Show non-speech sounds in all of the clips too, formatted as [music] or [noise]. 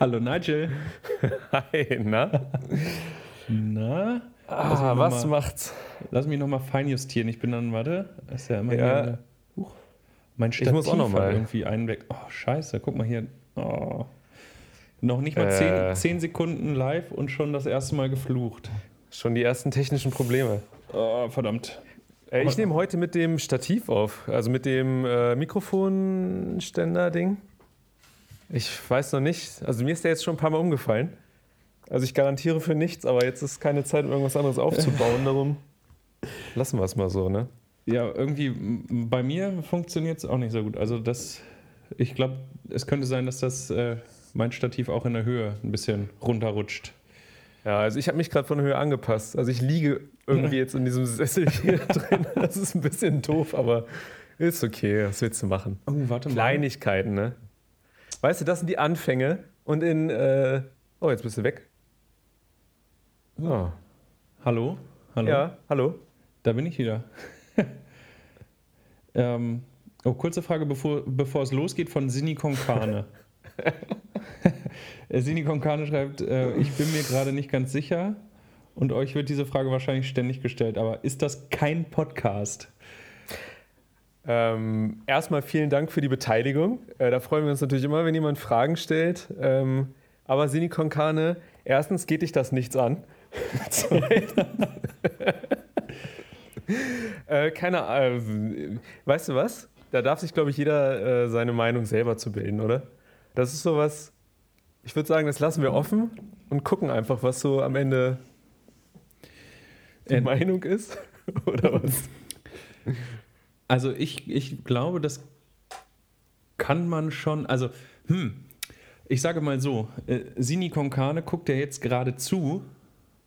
Hallo Nigel. [laughs] Hi, na? Na? Ah, was mal, macht's? Lass mich nochmal feinjustieren. Ich bin dann, warte, ist ja immer Ja. hier. Huch, mein Stativ Ich muss auch noch mal. irgendwie einen weg. Oh, scheiße, guck mal hier. Oh. Noch nicht mal Äh. zehn, zehn Sekunden live und schon das erste Mal geflucht. Schon die ersten technischen Probleme. Oh, verdammt. Äh, ich nehme heute mit dem Stativ auf, also mit dem äh, Mikrofonständer-Ding. Ich weiß noch nicht, also mir ist der jetzt schon ein paar Mal umgefallen. Also ich garantiere für nichts, aber jetzt ist keine Zeit, um irgendwas anderes aufzubauen. [laughs] Darum lassen wir es mal so, ne? Ja, irgendwie bei mir funktioniert es auch nicht so gut. Also das, ich glaube, es könnte sein, dass das äh, mein Stativ auch in der Höhe ein bisschen runterrutscht. Ja, also ich habe mich gerade von der Höhe angepasst. Also ich liege irgendwie [laughs] jetzt in diesem Sessel hier [laughs] drin. Das ist ein bisschen doof, aber ist okay. Was willst du machen? Oh, warte Kleinigkeiten, ne? Weißt du, das sind die Anfänge. Und in. Äh, oh, jetzt bist du weg. Oh. Hallo? Hallo? Ja, hallo. Da bin ich wieder. [laughs] ähm, oh, kurze Frage, bevor, bevor es losgeht, von Sini Konkane. [laughs] [laughs] Äh, Sini Konkane schreibt, äh, ich bin mir gerade nicht ganz sicher und euch wird diese Frage wahrscheinlich ständig gestellt, aber ist das kein Podcast? Ähm, erstmal vielen Dank für die Beteiligung. Äh, da freuen wir uns natürlich immer, wenn jemand Fragen stellt. Ähm, aber Sini Konkane, erstens geht dich das nichts an. [laughs] [laughs] Äh, keine äh, Weißt du was? Da darf sich, glaube ich, jeder äh, seine Meinung selber zu bilden, oder? Das ist sowas, ich würde sagen, das lassen wir offen und gucken einfach, was so am Ende die Äh, Meinung ist. [laughs] oder was? Also ich, ich glaube, das kann man schon, also, hm, ich sage mal so, äh, Sini Konkane guckt ja jetzt gerade zu.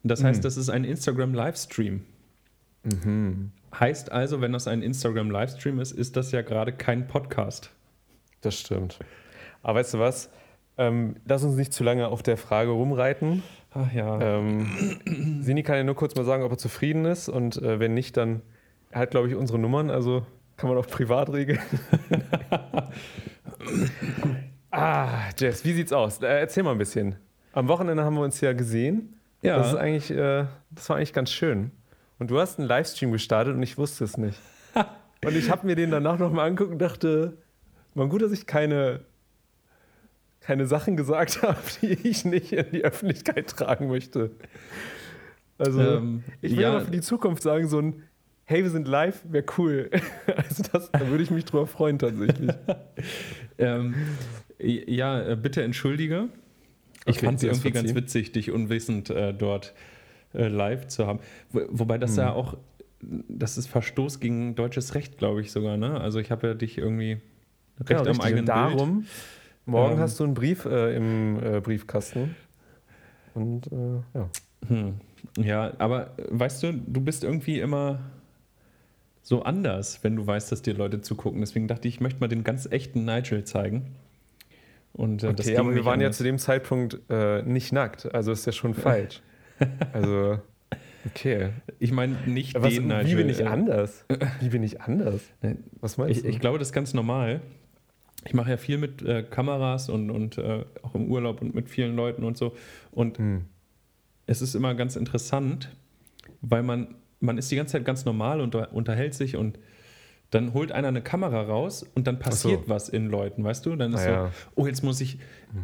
Das heißt, Mhm. das ist ein Instagram-Livestream. Heißt also, wenn das ein Instagram-Livestream ist, ist das ja gerade kein Podcast. Das stimmt. Aber weißt du was? Ähm, lass uns nicht zu lange auf der Frage rumreiten. Ach ja. Ähm, Sini kann ja nur kurz mal sagen, ob er zufrieden ist. Und äh, wenn nicht, dann hat, glaube ich, unsere Nummern. Also kann man auch privat regeln. [laughs] ah, Jess, wie sieht's aus? Äh, erzähl mal ein bisschen. Am Wochenende haben wir uns ja gesehen. ja. Das, ist eigentlich, äh, das war eigentlich ganz schön. Und du hast einen Livestream gestartet und ich wusste es nicht. [laughs] und ich habe mir den danach nochmal angeguckt und dachte, man gut, dass ich keine, keine Sachen gesagt [laughs] habe, die ich nicht in die Öffentlichkeit tragen möchte. Also, Ähm, ich will ja. für die Zukunft sagen, so ein Hey, wir sind live, wäre cool. [laughs] Also das, da würde ich mich drüber freuen tatsächlich. [laughs] Ähm, ja, äh, bitte entschuldige. Ich Okay, fand es irgendwie ganz witzig, dich unwissend äh, dort äh, live zu haben. Wo, wobei das ja Mhm. auch, das ist Verstoß gegen deutsches Recht, glaube ich sogar. Ne? Also ich habe ja dich irgendwie recht Genau, am richtig. eigenen Und darum, morgen Ähm, hast du einen Brief äh, im äh, Briefkasten. Und äh, ja. Bild. Hm. Ja, aber weißt du, du bist irgendwie immer so anders, wenn du weißt, dass dir Leute zugucken. Deswegen dachte ich, ich möchte mal den ganz echten Nigel zeigen. Und äh, Okay, aber wir waren ja anders. zu dem Zeitpunkt äh, nicht nackt, also ist ja schon [laughs] falsch. Also, okay. Ich meine nicht Was, den Nigel. wie bin ich äh, anders? [laughs] Wie bin ich anders? äh, Was meinst Ich, du? ich glaube, das ist ganz normal. Ich mache ja viel mit äh, Kameras und, und äh, auch im Urlaub und mit vielen Leuten und so. Und Hm. es ist immer ganz interessant, weil man, man ist die ganze Zeit ganz normal und unter, unterhält sich und dann holt einer eine Kamera raus und dann passiert so. was in Leuten, weißt du? Dann ist Ah, ja. so, oh, jetzt muss ich,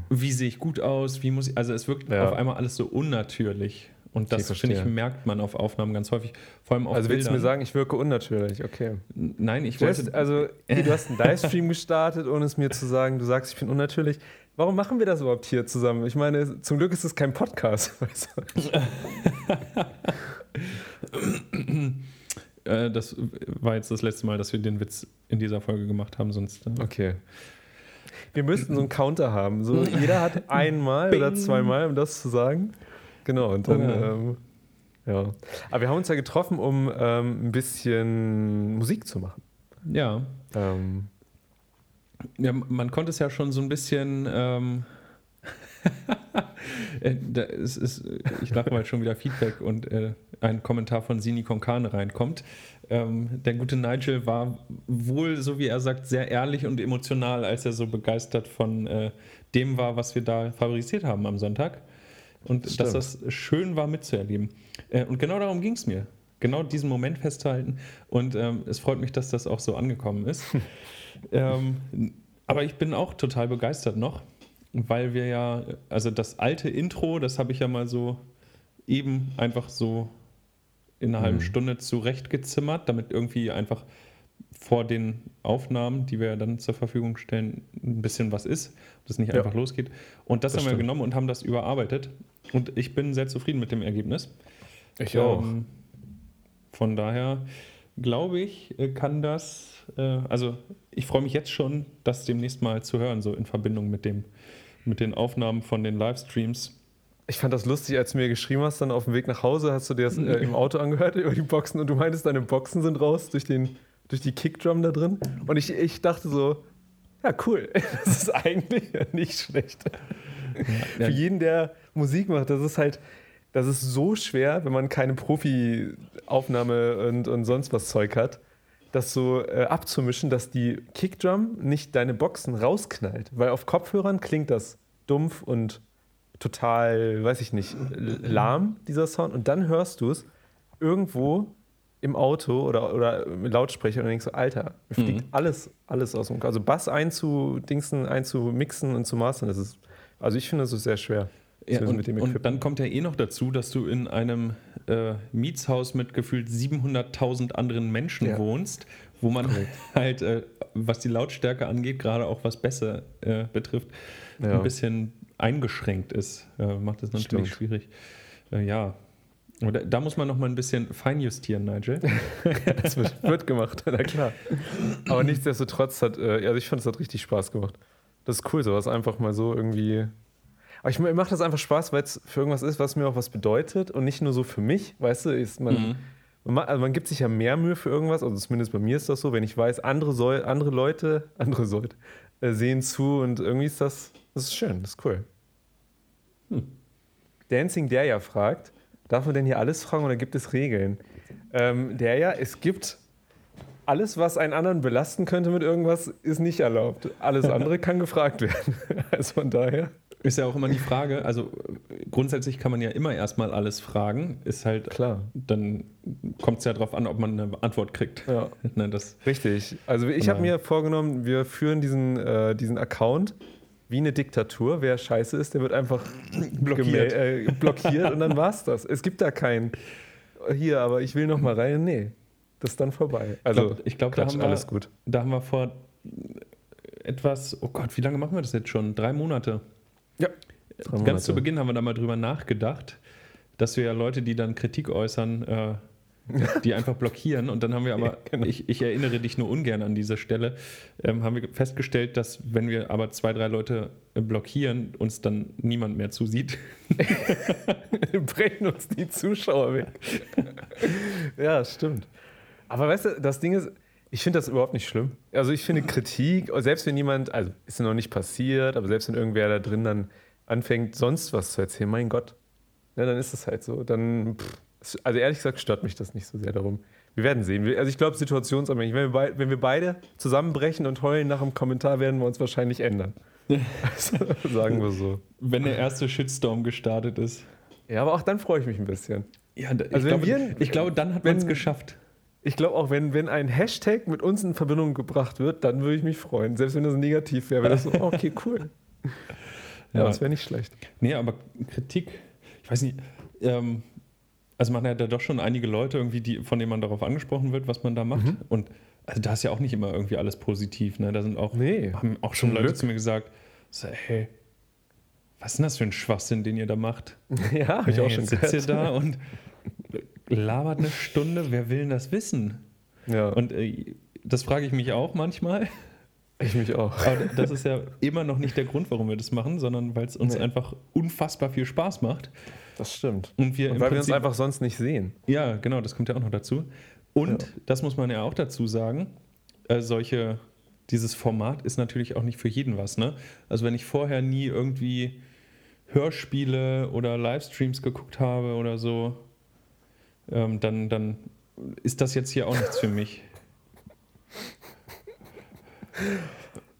wie sehe ich gut aus? Wie muss ich, also es wirkt Ja. auf einmal alles so unnatürlich. Und das, finde ich, merkt man auf Aufnahmen ganz häufig. Vor allem auf Also willst du mir sagen, ich wirke unnatürlich? Okay. Nein, ich Jess, wollte. also, hier, [laughs] du hast einen Livestream gestartet, ohne es mir zu sagen, du sagst, ich bin unnatürlich. Warum machen wir das überhaupt hier zusammen? Ich meine, zum Glück ist es kein Podcast. [laughs] Weißt du? [laughs] Äh, das war jetzt das letzte Mal, dass wir den Witz in dieser Folge gemacht haben, sonst. Äh, Okay. Wir müssten so einen Counter haben. So, [laughs] jeder hat einmal oder zweimal, um das zu sagen. Genau, und dann. Oh ja. Ähm, ja. Aber wir haben uns ja getroffen, um ähm, ein bisschen Musik zu machen. Ja. Ähm, ja, man konnte es ja schon so ein bisschen. [laughs] Äh, ist, ist, ich lache mal schon wieder Feedback und äh, ein Kommentar von Sini Konkane reinkommt. Ähm, der gute Nigel war wohl, so wie er sagt, sehr ehrlich und emotional, als er so begeistert von äh, dem war, was wir da favorisiert haben am Sonntag. Und Stimmt. dass das schön war mitzuerleben. Äh, und genau darum ging es mir. Genau diesen Moment festzuhalten. Und ähm, es freut mich, dass das auch so angekommen ist. [laughs] ähm, aber ich bin auch total begeistert noch, weil wir ja, also das alte Intro, das habe ich ja mal so eben einfach so in einer mhm. halben Stunde zurechtgezimmert, damit irgendwie einfach vor den Aufnahmen, die wir dann zur Verfügung stellen, ein bisschen was ist, dass es nicht ja. einfach losgeht. Und das, das haben stimmt. wir genommen und haben das überarbeitet. Und ich bin sehr zufrieden mit dem Ergebnis. Ich auch. Ähm, von daher glaube ich, äh, kann das, äh, also ich freue mich jetzt schon, das demnächst mal zu hören, so in Verbindung mit, dem, mit den Aufnahmen von den Livestreams. Ich fand das lustig, als du mir geschrieben hast, dann auf dem Weg nach Hause hast du dir das äh, im Auto angehört [laughs] über die Boxen und du meintest, deine Boxen sind raus durch, den, durch die Kickdrum da drin. Und ich, ich dachte so, ja, cool. [laughs] Das ist eigentlich nicht schlecht. Ja, Für jeden, der Musik macht, das ist halt, das ist so schwer, wenn man keine Profi-Aufnahme und, und sonst was Zeug hat, das so äh, abzumischen, dass die Kickdrum nicht deine Boxen rausknallt. Weil auf Kopfhörern klingt das dumpf und total, weiß ich nicht, lahm, dieser Sound. Und dann hörst du es irgendwo im Auto oder, oder mit Lautsprecher und denkst so, Alter, mir fliegt mhm. alles, alles aus dem Also Bass einzudingsen, einzumixen und zu mastern, das ist, also ich finde, das ist sehr schwer. Ja, und, und, dann kommt ja eh noch dazu, dass du in einem äh, Mietshaus mit gefühlt 700.000 anderen Menschen ja. wohnst, wo man Correct. [laughs] halt, äh, was die Lautstärke angeht, gerade auch was besser äh, betrifft, ja. ein bisschen eingeschränkt ist, macht das natürlich Stimmt. schwierig. Äh, ja. Da, da, muss man noch mal ein bisschen feinjustieren, Nigel. [laughs] das wird, wird, gemacht, na klar. Aber nichtsdestotrotz hat, äh, also ich fand, es hat richtig Spaß gemacht. Das ist cool, sowas einfach mal so irgendwie. Aber ich mir macht das einfach Spaß, weil es für irgendwas ist, was mir auch was bedeutet und nicht nur so für mich, weißt du, ist man. Mhm. Man, also man gibt sich ja mehr Mühe für irgendwas, also zumindest bei mir ist das so, wenn ich weiß, andere, soll, andere Leute, [laughs] andere Leute äh, sehen zu und irgendwie ist das, das ist schön, das ist cool. Hm. Dancing der ja fragt, darf man denn hier alles fragen oder gibt es Regeln? Ähm, der ja, es gibt alles, was einen anderen belasten könnte mit irgendwas, ist nicht erlaubt. Alles andere kann gefragt werden. [laughs] Also von daher. Ist ja auch immer die Frage, also grundsätzlich kann man ja immer erstmal alles fragen, ist halt klar. Dann kommt es ja darauf an, ob man eine Antwort kriegt. Ja. [laughs] ne, das, Richtig. Also ich habe mir vorgenommen, wir führen diesen, äh, diesen Account wie eine Diktatur. Wer scheiße ist, der wird einfach [clears throat] blockiert, äh, blockiert und dann war's das. Es gibt da keinen, hier, aber ich will noch mal rein. Nee, das ist dann vorbei. Also ich glaube, glaub, da haben wir, alles gut. Da haben wir vor etwas, oh Gott, wie lange machen wir das jetzt schon? Drei Monate. Ja. Ganz zu Beginn haben wir da mal drüber nachgedacht, dass wir ja Leute, die dann Kritik äußern, äh, [laughs] die einfach blockieren. Und dann haben wir aber, ja, genau. ich, ich, erinnere dich nur ungern an dieser Stelle, ähm, haben wir festgestellt, dass wenn wir aber zwei, drei Leute äh, blockieren, uns dann niemand mehr zusieht. [laughs] Brechen uns die Zuschauer weg. [laughs] ja, stimmt. Aber weißt du, das Ding ist, ich finde das überhaupt nicht schlimm. Also ich finde [laughs] Kritik, selbst wenn jemand, also ist noch nicht passiert, aber selbst wenn irgendwer da drin dann anfängt, sonst was zu erzählen, mein Gott, ja, dann ist es halt so. Dann, pff, also ehrlich gesagt, stört mich das nicht so sehr darum. Wir werden sehen. Also ich glaube, situationsabhängig. Wenn wir, wenn wir beide zusammenbrechen und heulen nach dem Kommentar, werden wir uns wahrscheinlich ändern. [laughs] also, sagen wir so. Wenn der erste Shitstorm gestartet ist. Ja, aber auch dann freue ich mich ein bisschen. Ja, also ich, glaube, wir, ich glaube, dann hat man es geschafft. Ich glaube auch, wenn, wenn ein Hashtag mit uns in Verbindung gebracht wird, dann würde ich mich freuen. Selbst wenn das negativ wäre, wäre das so, okay, [laughs] cool. Ja, ja das wäre nicht schlecht. Nee, aber Kritik, ich weiß nicht, ähm, also man hat ja doch schon einige Leute irgendwie, die, von denen man darauf angesprochen wird, was man da macht. Mhm. Und also da ist ja auch nicht immer irgendwie alles positiv. Ne? Da sind auch, nee, haben auch schon Leute Glück. zu mir gesagt, so, hey, was ist denn das für ein Schwachsinn, den ihr da macht? [laughs] Ja, habe ich auch schon sitzt ihr da und labert eine Stunde, wer will denn das wissen? Ja. Und äh, das frage ich mich auch manchmal. Ich mich auch. Aber das ist ja immer noch nicht der Grund, warum wir das machen, sondern weil es uns nee. einfach unfassbar viel Spaß macht. Das stimmt. Und, wir Und weil Prinzip, wir uns einfach sonst nicht sehen. Ja, genau, das kommt ja auch noch dazu. Und ja. das muss man ja auch dazu sagen, äh, solche, dieses Format ist natürlich auch nicht für jeden was. Ne? Also wenn ich vorher nie irgendwie Hörspiele oder Livestreams geguckt habe oder so, ähm, dann, dann ist das jetzt hier auch nichts für mich.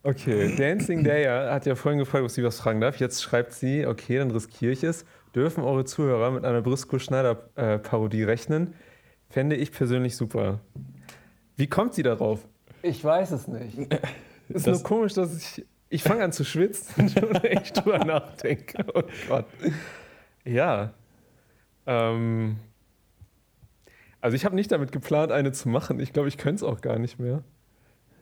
Okay, Dancing Daya hat ja vorhin gefragt, ob sie was fragen darf. Jetzt schreibt sie, okay, dann riskiere ich es. Dürfen eure Zuhörer mit einer Briscoe-Schneider-Parodie rechnen? Fände ich persönlich super. Wie kommt sie darauf? Ich weiß es nicht. Ist Das- nur komisch, dass ich. Ich fange an zu schwitzen und [laughs] echt drüber nachdenke. Oh Gott. Ja. Ähm, also ich habe nicht damit geplant, eine zu machen. Ich glaube, ich könnte es auch gar nicht mehr.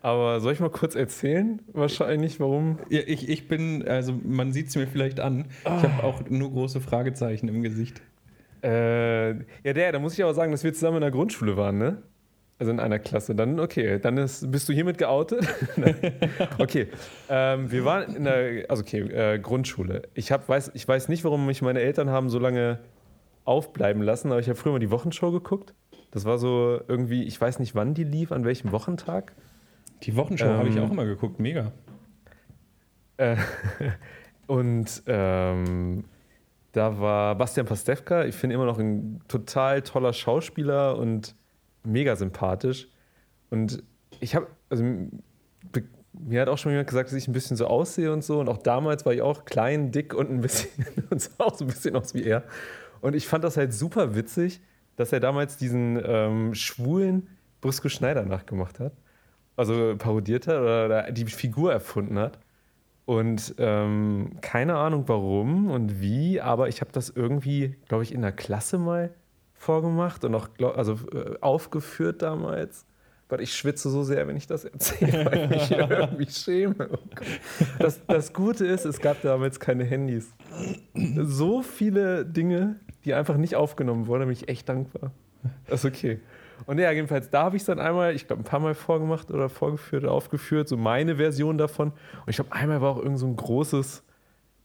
Aber soll ich mal kurz erzählen? Wahrscheinlich, warum? Ja, ich, ich bin, also man sieht es mir vielleicht an, ich habe auch nur große Fragezeichen im Gesicht. Äh, ja, der, da muss ich aber sagen, dass wir zusammen in der Grundschule waren, ne? Also in einer Klasse. Dann, okay, dann ist, bist du hiermit geoutet? [laughs] Okay, ähm, wir waren in der, also okay, äh, Grundschule. Ich, hab, weiß, ich weiß nicht, warum mich meine Eltern haben so lange aufbleiben lassen, aber ich habe früher mal die Wochenshow geguckt. Das war so irgendwie, ich weiß nicht, wann die lief, an welchem Wochentag. Die Wochenshow habe ich Ähm, auch immer geguckt, mega. Äh, [laughs] und ähm, da war Bastian Pastewka, ich finde immer noch ein total toller Schauspieler und mega sympathisch. Und ich habe, also mir hat auch schon jemand gesagt, dass ich ein bisschen so aussehe und so. Und auch damals war ich auch klein, dick und ein bisschen [laughs] und sah auch so ein bisschen aus wie er. Und ich fand das halt super witzig, dass er damals diesen ähm, schwulen Brisco Schneider nachgemacht hat. Also parodiert hat oder, oder die Figur erfunden hat. Und ähm, keine Ahnung warum und wie, aber ich habe das irgendwie, glaube ich, in der Klasse mal vorgemacht und auch glaub, also, äh, aufgeführt damals. Gott, ich schwitze so sehr, wenn ich das erzähle, [laughs] weil ich mich irgendwie schäme. Oh das, das Gute ist, es gab damals keine Handys. So viele Dinge, die einfach nicht aufgenommen wurden, da bin ich echt dankbar. Das ist okay. Und ja, jedenfalls, da habe ich es dann einmal, ich glaube, ein paar Mal vorgemacht oder vorgeführt oder aufgeführt, so meine Version davon. Und ich glaube, einmal war auch irgend so ein großes,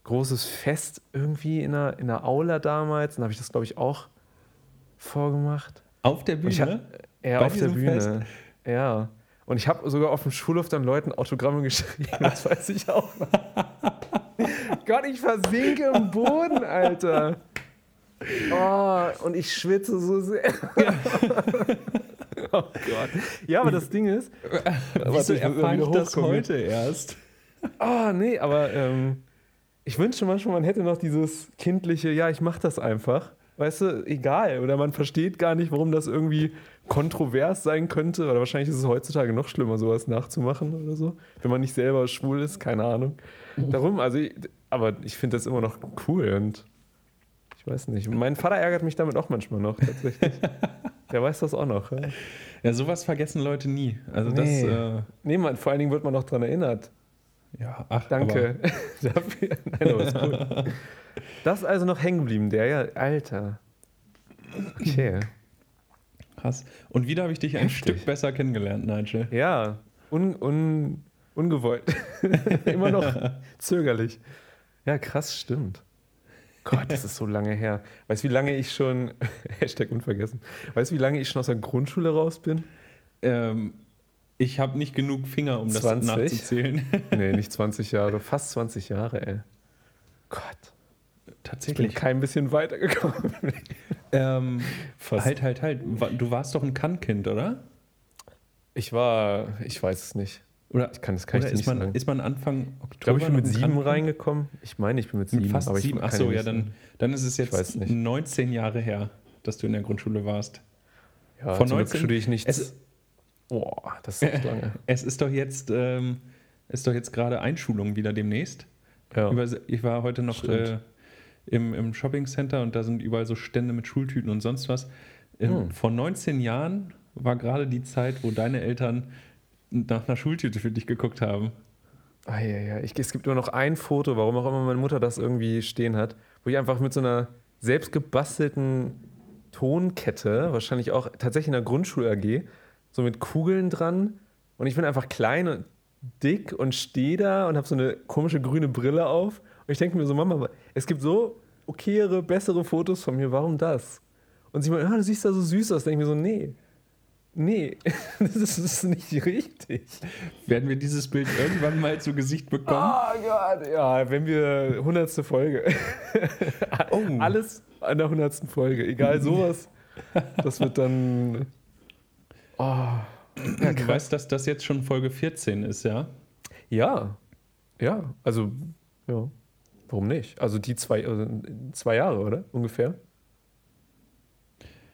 großes Fest irgendwie in der, in der Aula damals. Dann habe ich das, glaube ich, auch vorgemacht. Auf der Bühne? Ja, auf der Bühne. Fest? Ja. Und ich habe sogar auf dem Schulhof dann Leuten Autogramme geschrieben. [laughs] Das weiß ich auch noch. Gott, ich versinke im Boden, Alter. Oh, und ich schwitze so sehr. [laughs] oh Gott. Ja, aber das Ding ist. Wieso erfahre ich das heute erst? Oh, nee, aber ähm, ich wünsche manchmal, man hätte noch dieses kindliche, ja, ich mach das einfach. Weißt du, egal. Oder man versteht gar nicht, warum das irgendwie kontrovers sein könnte. Oder wahrscheinlich ist es heutzutage noch schlimmer, sowas nachzumachen oder so. Wenn man nicht selber schwul ist, keine Ahnung. Darum, also, ich, aber ich finde das immer noch cool und ich weiß nicht. Mein Vater ärgert mich damit auch manchmal noch, tatsächlich. [laughs] Der weiß das auch noch. Ja. Ja, sowas vergessen Leute nie. Also das, Nee. äh, Nee, man, vor allen Dingen wird man noch dran erinnert. ja, ach, Danke [laughs] dafür. Nein, aber ist gut. Das ist also noch hängen geblieben, der, ja, Alter. Okay. Krass. Und wieder habe ich dich ein Heftig. Stück besser kennengelernt, Nigel. Ja, un, un, ungewollt. [laughs] Immer noch zögerlich. Ja, krass, stimmt. Gott, das ist so lange her. Weißt du, wie lange ich schon, [laughs] Hashtag unvergessen, weißt du, wie lange ich schon aus der Grundschule raus bin? Ähm, ich habe nicht genug Finger, um das 20? nachzuzählen. [laughs] Nee, nicht 20 [laughs] Jahre, fast 20 Jahre, ey. Gott, ich bin Tatsächlich. kein bisschen weitergekommen. Ähm, Fast. halt, halt, halt. Du warst doch ein Kann-Kind, oder? Ich war, ich weiß es nicht. Oder, Ich kann, das kann oder ich ist, nicht man, sagen. ist man Anfang Ich glaube, ich bin mit sieben reingekommen. Ich meine, ich bin mit sieben. Mit fast aber ich sieben. Achso, ja, nicht dann, dann ist es jetzt weiß nicht. 19 Jahre her, dass du in der Grundschule warst. Ja, von zum Glück 19 studiere ich nichts. Es- Boah, das ist lange. [laughs] Es ist doch jetzt, ähm, ist doch jetzt gerade Einschulung wieder demnächst. Ja. Ich war heute noch äh, im, im Shoppingcenter und da sind überall so Stände mit Schultüten und sonst was. Ähm, Hm. Vor 19 Jahren war gerade die Zeit, wo deine Eltern nach einer Schultüte für dich geguckt haben. Ah, ja, ja. Ich, es gibt nur noch ein Foto, warum auch immer meine Mutter das irgendwie stehen hat, wo ich einfach mit so einer selbst gebastelten Tonkette, wahrscheinlich auch tatsächlich in der Grundschul-AG, so mit Kugeln dran. Und ich bin einfach klein und dick und stehe da und habe so eine komische grüne Brille auf. Und ich denke mir so, Mama, es gibt so okayere, bessere Fotos von mir, warum das? Und sie meint, ah, du siehst da so süß aus. Denke ich mir so, nee, nee, [laughs] das ist, nicht richtig. Werden wir dieses Bild irgendwann mal zu Gesicht bekommen? Oh Gott, ja, wenn wir hundertste Folge. [laughs] Oh. Alles an der hundertsten Folge, egal sowas. Das wird dann. Oh. Ja, du weißt, dass das jetzt schon Folge 14 ist, ja? Ja. Ja, also, ja. Warum nicht? Also die zwei, also zwei Jahre, oder? Ungefähr?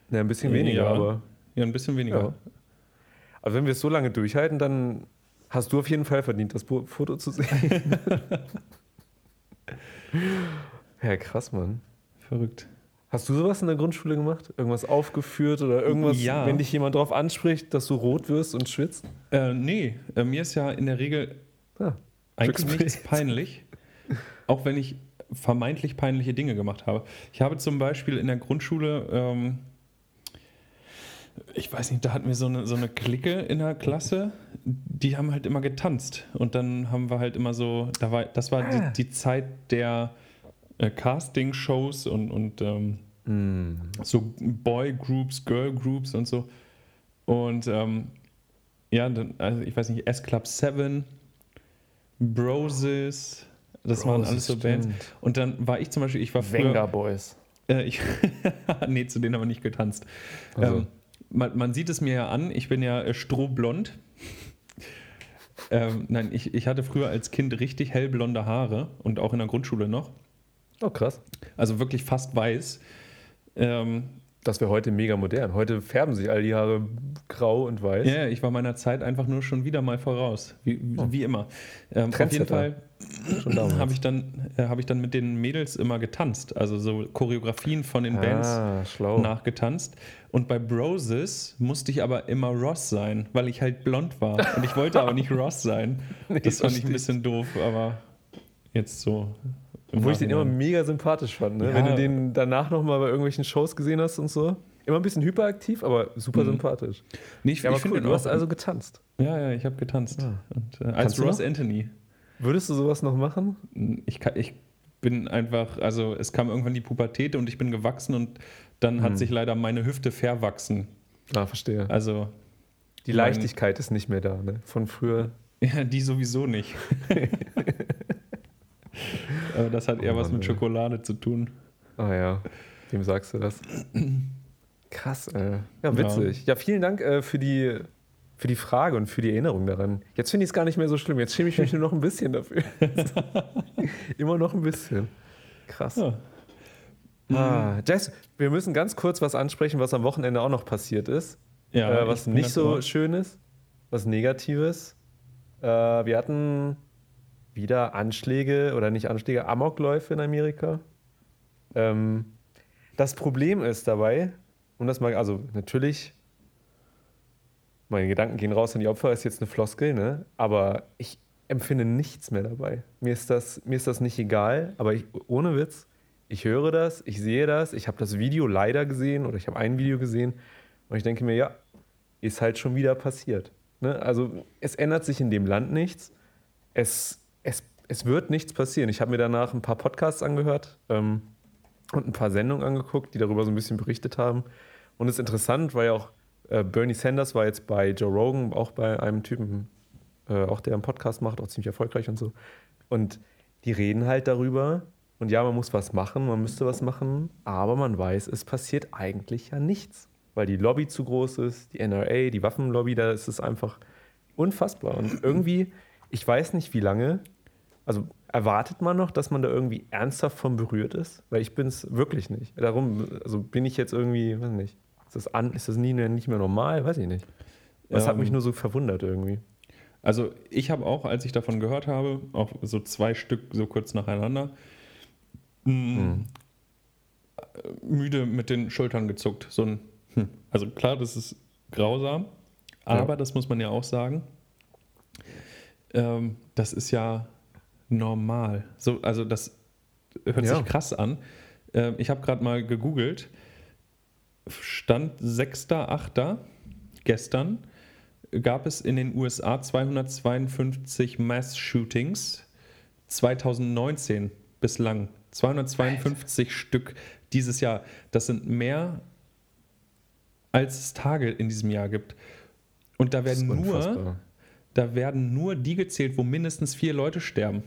Ja, ein bisschen weniger, ja. aber. Ja, ein bisschen weniger. Ja. Aber wenn wir es so lange durchhalten, dann hast du auf jeden Fall verdient, das Foto zu sehen. [laughs] ja, krass, Mann. Verrückt. Hast du sowas in der Grundschule gemacht? Irgendwas aufgeführt oder irgendwas, ja. wenn dich jemand darauf anspricht, dass du rot wirst und schwitzt? Äh, nee, äh, mir ist ja in der Regel ah, eigentlich nichts peinlich. Auch wenn ich vermeintlich peinliche Dinge gemacht habe. Ich habe zum Beispiel in der Grundschule, ähm, ich weiß nicht, da hatten wir so eine, so eine Clique in der Klasse, die haben halt immer getanzt. Und dann haben wir halt immer so, da war, das war ah. die, die Zeit der äh, Casting-Shows und, und ähm, mm. so Boy-Groups, Girl-Groups und so. Und ähm, ja, dann, also ich weiß nicht, S-Club 7, Broses, das Broses waren alles so Bands. Und dann war ich zum Beispiel, ich war früher... Venga Boys. Äh, ich, [laughs] nee, zu denen haben wir nicht getanzt. Also. Ähm, man, man, sieht es mir ja an, ich bin ja äh, strohblond. [laughs] ähm, nein, ich, ich hatte früher als Kind richtig hellblonde Haare und auch in der Grundschule noch. Oh, krass. Also wirklich fast weiß. Ähm, das wäre heute mega modern. Heute färben sich all die Haare grau und weiß. Ja, ich war meiner Zeit einfach nur schon wieder mal voraus. Wie, oh. wie immer. Ähm, auf jeden Fall habe ich, dann, äh, hab ich dann mit den Mädels immer getanzt. Also so Choreografien von den ah, Bands schlau. nachgetanzt. Und bei Broses musste ich aber immer Ross sein, weil ich halt blond war. Und ich wollte aber nicht [laughs] Ross sein. nee, das fand ich ein bisschen doof, aber jetzt so obwohl ich den immer mega sympathisch fand. Ne? Ja. Wenn du den danach nochmal bei irgendwelchen Shows gesehen hast und so. Immer ein bisschen hyperaktiv, aber super mhm. sympathisch. Nee, ich, ja, ich cool, du hast also getanzt. Ja, ja, ich habe getanzt. Ja. Und, äh, als Ross Anthony. Würdest du sowas noch machen? Ich, kann, ich bin einfach, also es kam irgendwann die Pubertät und ich bin gewachsen und dann mhm. hat sich leider meine Hüfte verwachsen. Ah, verstehe. Also. Die Leichtigkeit mein, ist nicht mehr da, ne? Von früher. Ja, die sowieso nicht. [laughs] Aber das hat eher oh was mit Schokolade zu tun. Ah ja, wem sagst du das? Krass, ey. Ja, witzig. Ja, ja vielen Dank äh, für, die, für die Frage und für die Erinnerung daran. Jetzt finde ich es gar nicht mehr so schlimm. Jetzt schäme ich mich nur noch ein bisschen dafür. [laughs] Immer noch ein bisschen. Krass. Ja. Ah, Jess, wir müssen ganz kurz was ansprechen, was am Wochenende auch noch passiert ist. Ja, äh, was nicht so schön ist, was Negatives. Äh, wir hatten wieder Anschläge oder nicht Anschläge, Amokläufe in Amerika. Ähm, das Problem ist dabei, und das mal, also natürlich, meine Gedanken gehen raus an die Opfer, ist jetzt eine Floskel, ne? aber ich empfinde nichts mehr dabei. Mir ist das, mir ist das nicht egal, aber ich, ohne Witz, ich höre das, ich sehe das, ich habe das Video leider gesehen oder ich habe ein Video gesehen und ich denke mir, ja, ist halt schon wieder passiert. Ne? Also es ändert sich in dem Land nichts. Es es, es wird nichts passieren. Ich habe mir danach ein paar Podcasts angehört ähm, und ein paar Sendungen angeguckt, die darüber so ein bisschen berichtet haben. Und es ist interessant, weil auch äh, Bernie Sanders war jetzt bei Joe Rogan, auch bei einem Typen, äh, auch der einen Podcast macht, auch ziemlich erfolgreich und so. Und die reden halt darüber. Und ja, man muss was machen, man müsste was machen, aber man weiß, es passiert eigentlich ja nichts, weil die Lobby zu groß ist, die NRA, die Waffenlobby, da ist es einfach unfassbar. Und irgendwie ich weiß nicht, wie lange. Also erwartet man noch, dass man da irgendwie ernsthaft von berührt ist? Weil ich bin es wirklich nicht. Darum, also bin ich jetzt irgendwie, weiß nicht. Ist das, an, ist das nie, nicht mehr normal? Weiß ich nicht. Das ähm, hat mich ähm, nur so verwundert irgendwie. Also ich habe auch, als ich davon gehört habe, auch so zwei Stück so kurz nacheinander, hm. müde mit den Schultern gezuckt. So ein, hm. Also klar, das ist grausam, aber ja. das muss man ja auch sagen ähm, das ist ja normal. So, also das hört ja. sich krass an. Ähm, ich habe gerade mal gegoogelt. Stand 6.8. gestern gab es in den USA 252 Mass-Shootings 2019 bislang. 252 Alter. Stück dieses Jahr. Das sind mehr, als es Tage in diesem Jahr gibt. Und da werden nur da werden nur die gezählt, wo mindestens vier Leute sterben.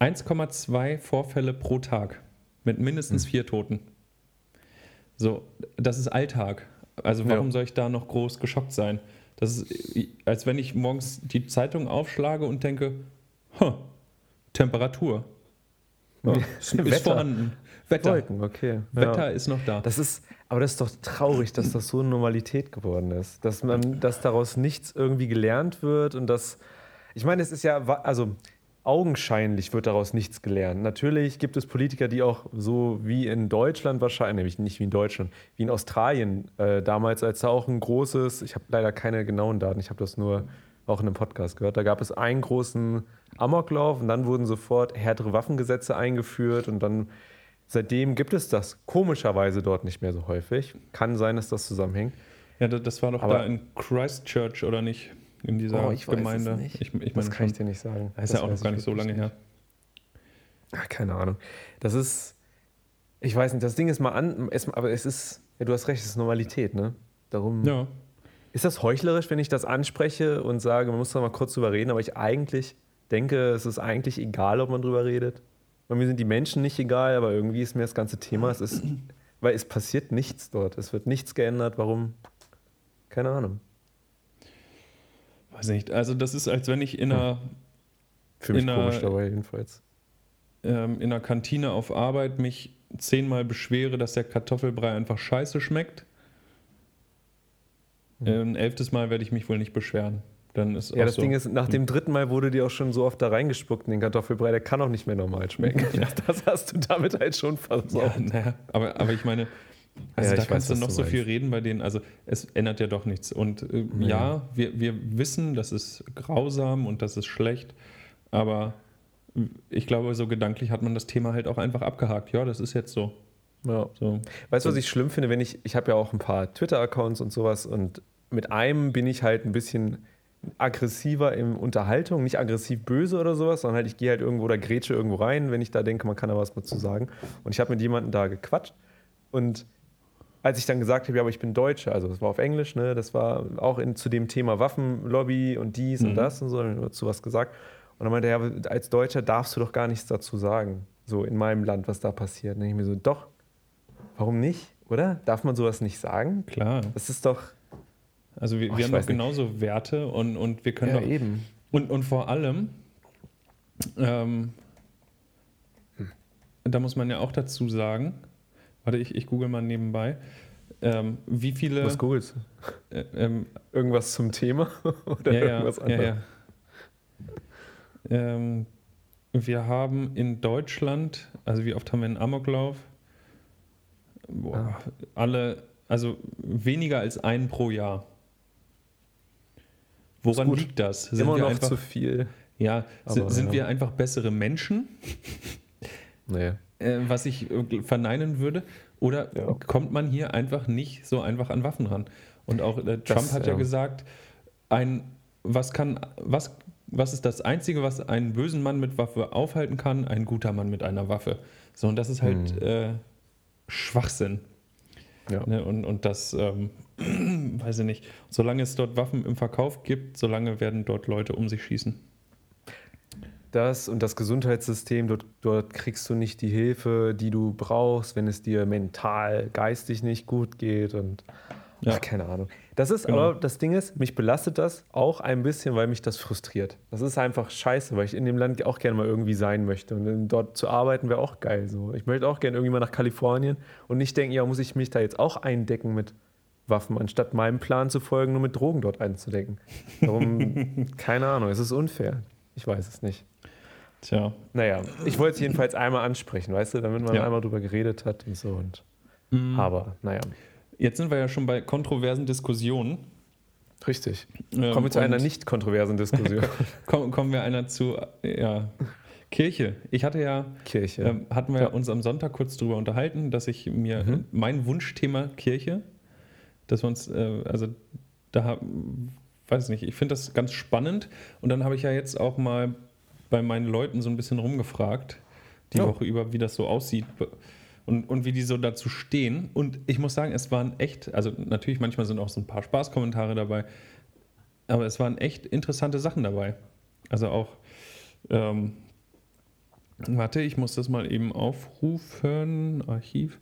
1,2 Vorfälle pro Tag mit mindestens hm. vier Toten. So, das ist Alltag. Also warum Ja. soll ich da noch groß geschockt sein? Das ist, als wenn ich morgens die Zeitung aufschlage und denke, huh, Temperatur. Ja, ist, ist [laughs] Wetter. vorhanden. Wetter. Wolken, okay. Wetter Ja. ist noch da. Das ist, aber das ist doch traurig, dass das so eine Normalität geworden ist. Dass man, dass daraus nichts irgendwie gelernt wird und dass, ich meine, es ist ja, also augenscheinlich wird daraus nichts gelernt. Natürlich gibt es Politiker, die auch so wie in Deutschland wahrscheinlich, nämlich nicht wie in Deutschland, wie in Australien äh, damals, als da auch ein großes, ich habe leider keine genauen Daten, ich habe das nur auch in einem Podcast gehört, da gab es einen großen Amoklauf und dann wurden sofort härtere Waffengesetze eingeführt und dann Seitdem gibt es das komischerweise dort nicht mehr so häufig. Kann sein, dass das zusammenhängt. Ja, das, war doch Aber- da in Christchurch, oder nicht? In dieser Oh, ich Gemeinde. nicht. Ich, ich das meine kann schon. ich dir nicht sagen. Das ist Das ja auch noch gar ich nicht so lange her. Ah, keine Ahnung. Das ist, ich weiß nicht, das Ding ist mal an, es, aber es ist, ja, du hast recht, es ist Normalität, ne? Darum. Ja. Ist das heuchlerisch, wenn ich das anspreche und sage, man muss da mal kurz drüber reden, aber ich eigentlich denke, es ist eigentlich egal, ob man drüber redet. Bei mir sind die Menschen nicht egal, aber irgendwie ist mir das ganze Thema, es ist, weil es passiert nichts dort. Es wird nichts geändert. Warum? Keine Ahnung. Weiß nicht. Also, das ist, als wenn ich in einer, Für mich In einer- komisch dabei jedenfalls. ähm, in einer Kantine auf Arbeit mich zehnmal beschwere, dass der Kartoffelbrei einfach scheiße schmeckt. Mhm. Ein elftes Mal werde ich mich wohl nicht beschweren. Dann ist Ja, das so. Ding ist, nach dem dritten Mal wurde dir auch schon so oft da reingespuckt in den Kartoffelbrei, der kann auch nicht mehr normal schmecken. [laughs] Das hast du damit halt schon Ja, versorgt. naja, aber, aber ich meine, also Ja, da ich kannst weiß, du noch so viel reden bei denen. Also es ändert ja doch nichts. Und äh, Nee. ja, wir, wir wissen, das ist grausam und das ist schlecht, aber ich glaube, so gedanklich hat man das Thema halt auch einfach abgehakt. Ja, das ist jetzt so. Ja. so. Weißt du, was ich schlimm finde, wenn ich, ich habe ja auch ein paar Twitter-Accounts und sowas und mit einem bin ich halt ein bisschen aggressiver in Unterhaltung, nicht aggressiv böse oder sowas, sondern halt ich gehe halt irgendwo oder grätsche irgendwo rein, wenn ich da denke, man kann da was mal zu sagen. Und ich habe mit jemandem da gequatscht und als ich dann gesagt habe, ja, aber ich bin Deutscher, also das war auf Englisch, ne, das war auch in, zu dem Thema Waffenlobby und dies Mhm. und das und so, ich dazu was gesagt. Und dann meinte er, ja, als Deutscher darfst du doch gar nichts dazu sagen, so in meinem Land, was da passiert. Und dann denke ich mir so, doch, warum nicht, oder? Darf man sowas nicht sagen? Klar. Das ist doch, Also wir, Oh, wir haben doch weiß nicht. genauso Werte und, und wir können ja, doch. eben. Und, und vor allem, ähm, da muss man ja auch dazu sagen, warte, ich, ich google mal nebenbei, ähm, wie viele. Was googelst du? äh, ähm, Irgendwas zum Thema [laughs] oder ja, ja, irgendwas ja, anderes? ja. Ähm, wir haben in Deutschland, also wie oft haben wir einen Amoklauf? Boah, alle, also weniger als einen pro Jahr. Woran liegt das? Sind Immer wir noch einfach, zu viel. ja, aber, sind ja. wir einfach bessere Menschen, Nee. Äh, was ich äh, verneinen würde? Oder Ja. kommt man hier einfach nicht so einfach an Waffen ran? Und auch äh, Trump Das, hat ja ja. gesagt, ein, was kann, was, was ist das Einzige, was einen bösen Mann mit Waffe aufhalten kann? Ein guter Mann mit einer Waffe. So, und das ist halt Hm. äh, Schwachsinn. Ja. Ne? Und, und das, ähm, [clears throat] weiß ich nicht, solange es dort Waffen im Verkauf gibt, solange werden dort Leute um sich schießen. Das und das Gesundheitssystem, dort, dort kriegst du nicht die Hilfe, die du brauchst, wenn es dir mental, geistig nicht gut geht und Ja. ach, keine Ahnung. Das ist Genau. aber das Ding ist, mich belastet das auch ein bisschen, weil mich das frustriert. Das ist einfach scheiße, weil ich in dem Land auch gerne mal irgendwie sein möchte und dort zu arbeiten wäre auch geil so. Ich möchte auch gerne irgendwie mal nach Kalifornien und nicht denken, ja, muss ich mich da jetzt auch eindecken mit Waffen, anstatt meinem Plan zu folgen, nur mit Drogen dort einzudecken. Darum, [laughs] keine Ahnung, es ist unfair. Ich weiß es nicht. Tja. Naja, ich wollte es jedenfalls einmal ansprechen, weißt du, damit man Ja. einmal drüber geredet hat und so. Und, Mhm. aber, naja, Jetzt sind wir ja schon bei kontroversen Diskussionen. richtig. Ähm, Kommen wir zu einer nicht kontroversen Diskussion. [laughs] Kommen, kommen wir einer zu ja, Kirche. Ich hatte ja, Kirche. ähm, hatten wir Ja. uns am Sonntag kurz drüber unterhalten, dass ich mir Mhm. mein Wunschthema Kirche, dass wir uns, äh, also da, weiß nicht, ich finde das ganz spannend. Und dann habe ich ja jetzt auch mal bei meinen Leuten so ein bisschen rumgefragt, die Ja. Woche über, wie das so aussieht. Und, und wie die so dazu stehen. Und ich muss sagen, es waren echt, also natürlich manchmal sind auch so ein paar Spaßkommentare dabei, aber es waren echt interessante Sachen dabei. Also auch, ähm, warte, ich muss das mal eben aufrufen, Archiv.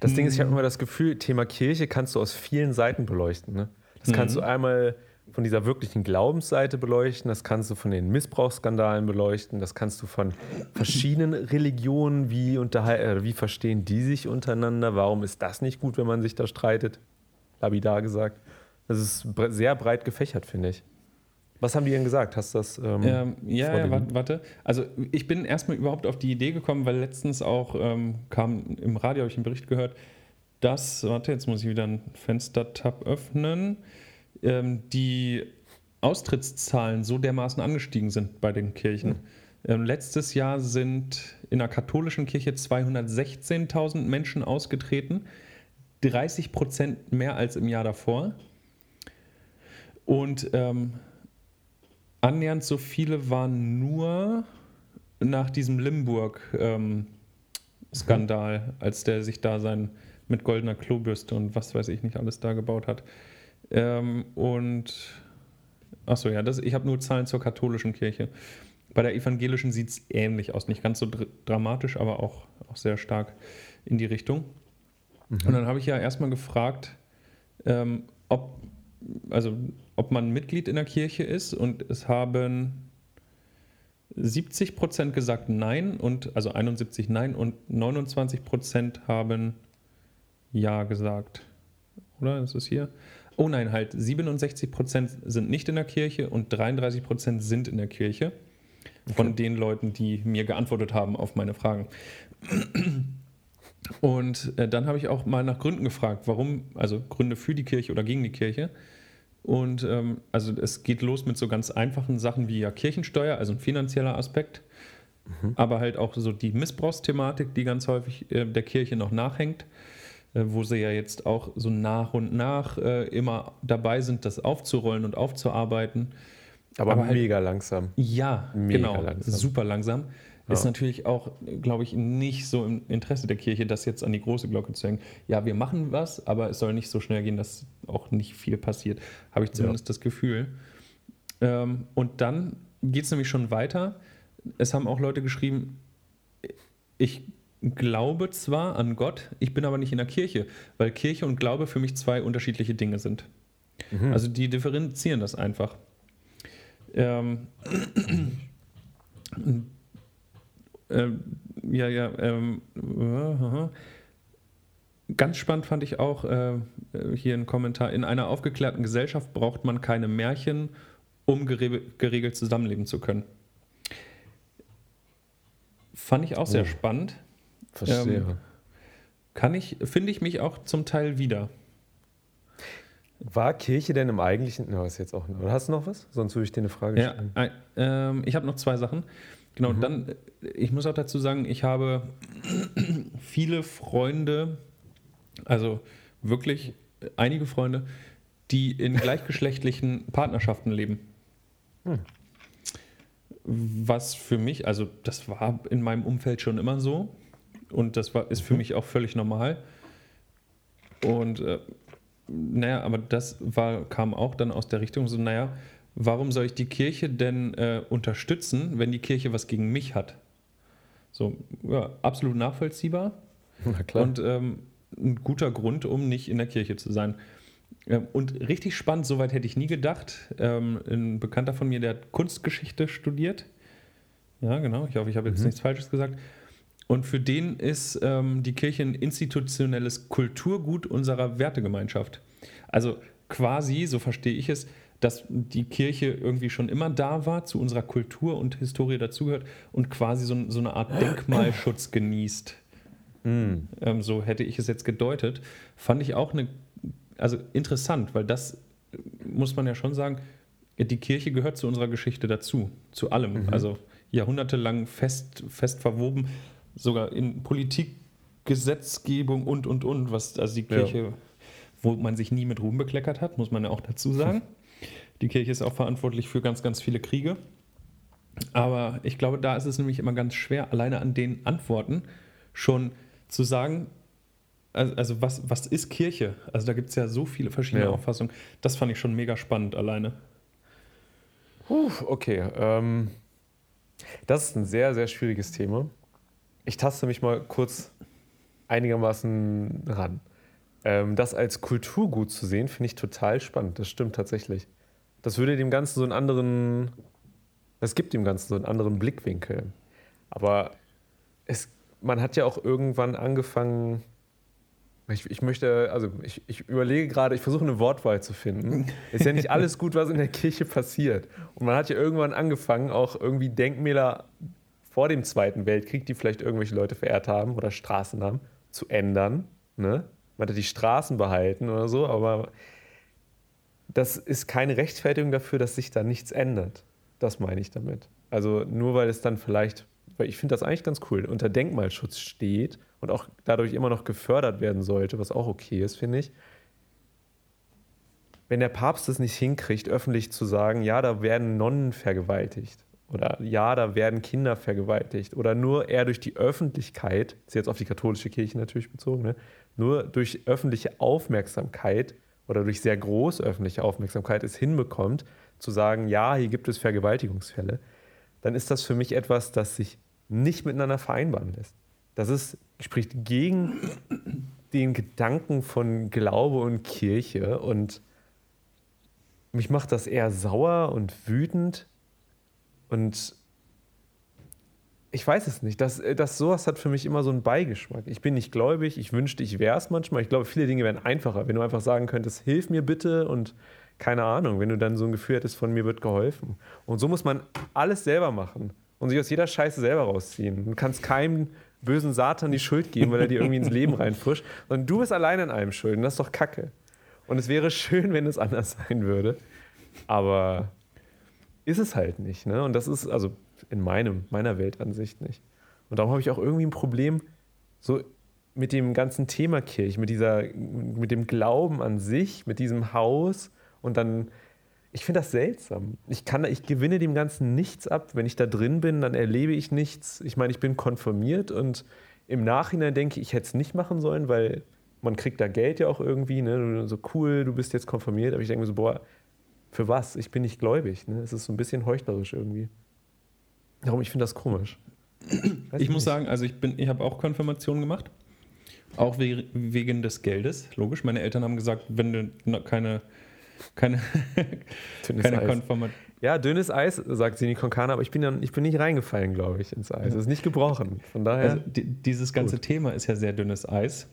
Das Ding ist, ich habe immer das Gefühl, Thema Kirche kannst du aus vielen Seiten beleuchten. Ne? Das kannst du einmal von dieser wirklichen Glaubensseite beleuchten, das kannst du von den Missbrauchsskandalen beleuchten, das kannst du von verschiedenen Religionen, wie, äh, wie verstehen die sich untereinander, warum ist das nicht gut, wenn man sich da streitet, lapidar gesagt. Das ist sehr breit gefächert, finde ich. Was haben die denn gesagt? Hast du das? Ähm, ähm, ja, ja warte. Also ich bin erstmal überhaupt auf die Idee gekommen, weil letztens auch ähm, kam im Radio, habe ich einen Bericht gehört, dass, warte, jetzt muss ich wieder ein Fenster-Tab öffnen, ähm, die Austrittszahlen so dermaßen angestiegen sind bei den Kirchen. Mhm. letztes Jahr sind in der katholischen Kirche 216.000 Menschen ausgetreten, 30 Prozent mehr als im Jahr davor. Und ähm, annähernd so viele waren nur nach diesem Limburg-Skandal, ähm, als der sich da sein mit goldener Klobürste und was weiß ich nicht alles da gebaut hat. Ähm, und achso, ja, das, ich habe nur Zahlen zur katholischen Kirche. Bei der evangelischen sieht es ähnlich aus. Nicht ganz so dr dramatisch, aber auch, auch sehr stark in die Richtung. Mhm. Und dann habe ich ja erstmal gefragt, ähm, ob, also, ob man Mitglied in der Kirche ist und es haben 70 Prozent gesagt Nein und also 71 Nein und 29 Prozent haben Ja gesagt. Oder? Ist es hier? Oh nein, halt 67 Prozent sind nicht in der Kirche und 33 Prozent sind in der Kirche. Okay. Von den Leuten, die mir geantwortet haben auf meine Fragen. Und äh, dann habe ich auch mal nach Gründen gefragt, warum, also Gründe für die Kirche oder gegen die Kirche. Und ähm, also es geht los mit so ganz einfachen Sachen wie ja Kirchensteuer, also ein finanzieller Aspekt, mhm. aber halt auch so die Missbrauchsthematik, die ganz häufig äh, der Kirche noch nachhängt. Äh, wo sie ja jetzt auch so nach und nach äh, immer dabei sind, das aufzurollen und aufzuarbeiten. Aber, Aber halt, mega langsam. Ja, mega genau, langsam. super langsam. Ja. Ist natürlich auch, glaube ich, nicht so im Interesse der Kirche, das jetzt an die große Glocke zu hängen. Ja, wir machen was, aber es soll nicht so schnell gehen, dass auch nicht viel passiert. Habe ich zumindest ja. das Gefühl. Ähm, und dann geht es nämlich schon weiter. Es haben auch Leute geschrieben, ich glaube zwar an Gott, ich bin aber nicht in der Kirche, weil Kirche und Glaube für mich zwei unterschiedliche Dinge sind. Mhm. Also die differenzieren das einfach. Ähm, [clears throat] äh, ja, ja, ähm, uh, Ganz spannend fand ich auch äh, hier ein Kommentar. In einer aufgeklärten Gesellschaft braucht man keine Märchen, um geregelt zusammenleben zu können. Fand ich auch sehr oh. spannend. Verstehe. Ähm, kann ich, finde ich mich auch zum Teil wieder. War Kirche denn im eigentlichen, na, was jetzt auch, oder hast du noch was? Sonst würde ich dir eine Frage stellen. Ja, äh, ich habe noch zwei Sachen. Genau, mhm. dann, ich muss auch dazu sagen, ich habe [clears throat] viele Freunde, also wirklich einige Freunde, die in gleichgeschlechtlichen [laughs] Partnerschaften leben. Hm. Was für mich, also das war in meinem Umfeld schon immer so. Und das war, ist für mhm. mich auch völlig normal. Und äh, naja, aber das war, kam auch dann aus der Richtung so, naja, warum soll ich die Kirche denn äh, unterstützen, wenn die Kirche was gegen mich hat? So, ja, absolut nachvollziehbar. Na klar. Und ähm, ein guter Grund, um nicht in der Kirche zu sein. Ähm, und richtig spannend, soweit hätte ich nie gedacht. Ähm, ein Bekannter von mir, der hat Kunstgeschichte studiert. Ja, genau. Ich hoffe, ich habe jetzt mhm. nichts Falsches gesagt. Und für den ist ähm, die Kirche ein institutionelles Kulturgut unserer Wertegemeinschaft. Also quasi, so verstehe ich es, dass die Kirche irgendwie schon immer da war, zu unserer Kultur und Historie dazugehört und quasi so, so eine Art Denkmalschutz genießt. Mm. Ähm, so hätte ich es jetzt gedeutet. Fand ich auch eine, also interessant, weil das muss man ja schon sagen, die Kirche gehört zu unserer Geschichte dazu, zu allem. Mhm. Also jahrhundertelang fest, fest verwoben sogar in Politik, Gesetzgebung und, und, und, was also die Kirche, ja. wo man sich nie mit Ruhm bekleckert hat, muss man ja auch dazu sagen. [laughs] Die Kirche ist auch verantwortlich für ganz, ganz viele Kriege. Aber ich glaube, da ist es nämlich immer ganz schwer, alleine an den Antworten schon zu sagen, also, was, was ist Kirche? Also da gibt es ja so viele verschiedene ja. Auffassungen. Das fand ich schon mega spannend alleine. Puh, okay. Ähm, das ist ein sehr, sehr schwieriges Thema. Ich taste mich mal kurz einigermaßen ran. Ähm, das als Kulturgut zu sehen, finde ich total spannend. Das stimmt tatsächlich. Das würde dem Ganzen so einen anderen, das gibt dem Ganzen so einen anderen Blickwinkel. Aber es, man hat ja auch irgendwann angefangen, ich, ich, möchte, also ich, ich überlege gerade, ich versuche eine Wortwahl zu finden. [laughs] Ist ja nicht alles gut, was in der Kirche passiert. Und man hat ja irgendwann angefangen, auch irgendwie Denkmäler vor dem Zweiten Weltkrieg, die vielleicht irgendwelche Leute verehrt haben oder Straßennamen, zu ändern. Ne? Man hat die Straßen behalten oder so, aber das ist keine Rechtfertigung dafür, dass sich da nichts ändert. Das meine ich damit. Also nur weil es dann vielleicht, weil ich finde das eigentlich ganz cool, unter Denkmalschutz steht und auch dadurch immer noch gefördert werden sollte, was auch okay ist, finde ich. Wenn der Papst es nicht hinkriegt, öffentlich zu sagen, ja, da werden Nonnen vergewaltigt oder ja, da werden Kinder vergewaltigt oder nur er durch die Öffentlichkeit, ist jetzt auf die katholische Kirche natürlich bezogen, ne, nur durch öffentliche Aufmerksamkeit oder durch sehr große öffentliche Aufmerksamkeit es hinbekommt, zu sagen, ja, hier gibt es Vergewaltigungsfälle, dann ist das für mich etwas, das sich nicht miteinander vereinbaren lässt. Das ist, spricht gegen den Gedanken von Glaube und Kirche und mich macht das eher sauer und wütend und ich weiß es nicht. Das, das, sowas hat für mich immer so einen Beigeschmack. Ich bin nicht gläubig, ich wünschte, ich wäre es manchmal. Ich glaube, viele Dinge wären einfacher, wenn du einfach sagen könntest, hilf mir bitte und keine Ahnung, wenn du dann so ein Gefühl hättest, von mir wird geholfen. Und so muss man alles selber machen und sich aus jeder Scheiße selber rausziehen. Du kannst keinem bösen Satan die Schuld geben, weil er dir irgendwie ins Leben reinfuscht, sondern du bist allein an allem schuld und das ist doch Kacke. Und es wäre schön, wenn es anders sein würde, aber ist es halt nicht. Ne? Und das ist, also in meinem, meiner Weltansicht nicht. Und darum habe ich auch irgendwie ein Problem so mit dem ganzen Thema Kirche, mit, dieser, mit dem Glauben an sich, mit diesem Haus und dann, ich finde das seltsam. Ich, kann, ich gewinne dem Ganzen nichts ab. Wenn ich da drin bin, dann erlebe ich nichts. Ich meine, ich bin konformiert und im Nachhinein denke ich, ich hätte es nicht machen sollen, weil man kriegt da Geld ja auch irgendwie, ne? so cool, du bist jetzt konformiert, aber ich denke mir so, boah, für was? Ich bin nicht gläubig. Ne? Es ist so ein bisschen heuchlerisch irgendwie. Darum, ich finde das komisch. Weiß ich muss nicht. sagen, also ich bin, ich habe auch Konfirmation gemacht. Auch we wegen des Geldes, logisch. Meine Eltern haben gesagt, wenn du keine, keine, [laughs] keine Konfirmation. Ja, dünnes Eis, sagt Sini Konkana, aber ich bin, dann, ich bin nicht reingefallen, glaube ich, ins Eis. Es ist nicht gebrochen. Von daher. Also, dieses ganze gut. Thema ist ja sehr dünnes Eis.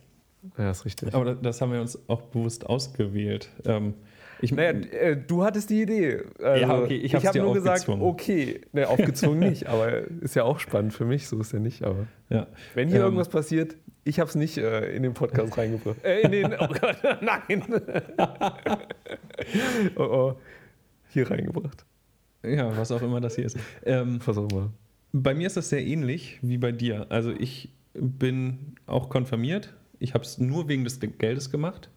Ja, ist richtig. Aber das haben wir uns auch bewusst ausgewählt. Ähm, ich, naja, äh, du hattest die Idee. Also, ja, okay, ich, habe nur gesagt, okay, ne, aufgezwungen [laughs] nicht, aber ist ja auch spannend für mich, so ist ja nicht. Aber ja. wenn hier ähm, irgendwas passiert, ich habe es nicht äh, in den Podcast reingebracht. Äh, in den, oh Gott, [laughs] nein. [laughs] oh, oh, hier reingebracht. Ja, was auch immer das hier ist. Ähm, was auch immer. Bei mir ist das sehr ähnlich wie bei dir. Also ich bin auch konfirmiert. Ich habe es nur wegen des Geldes gemacht.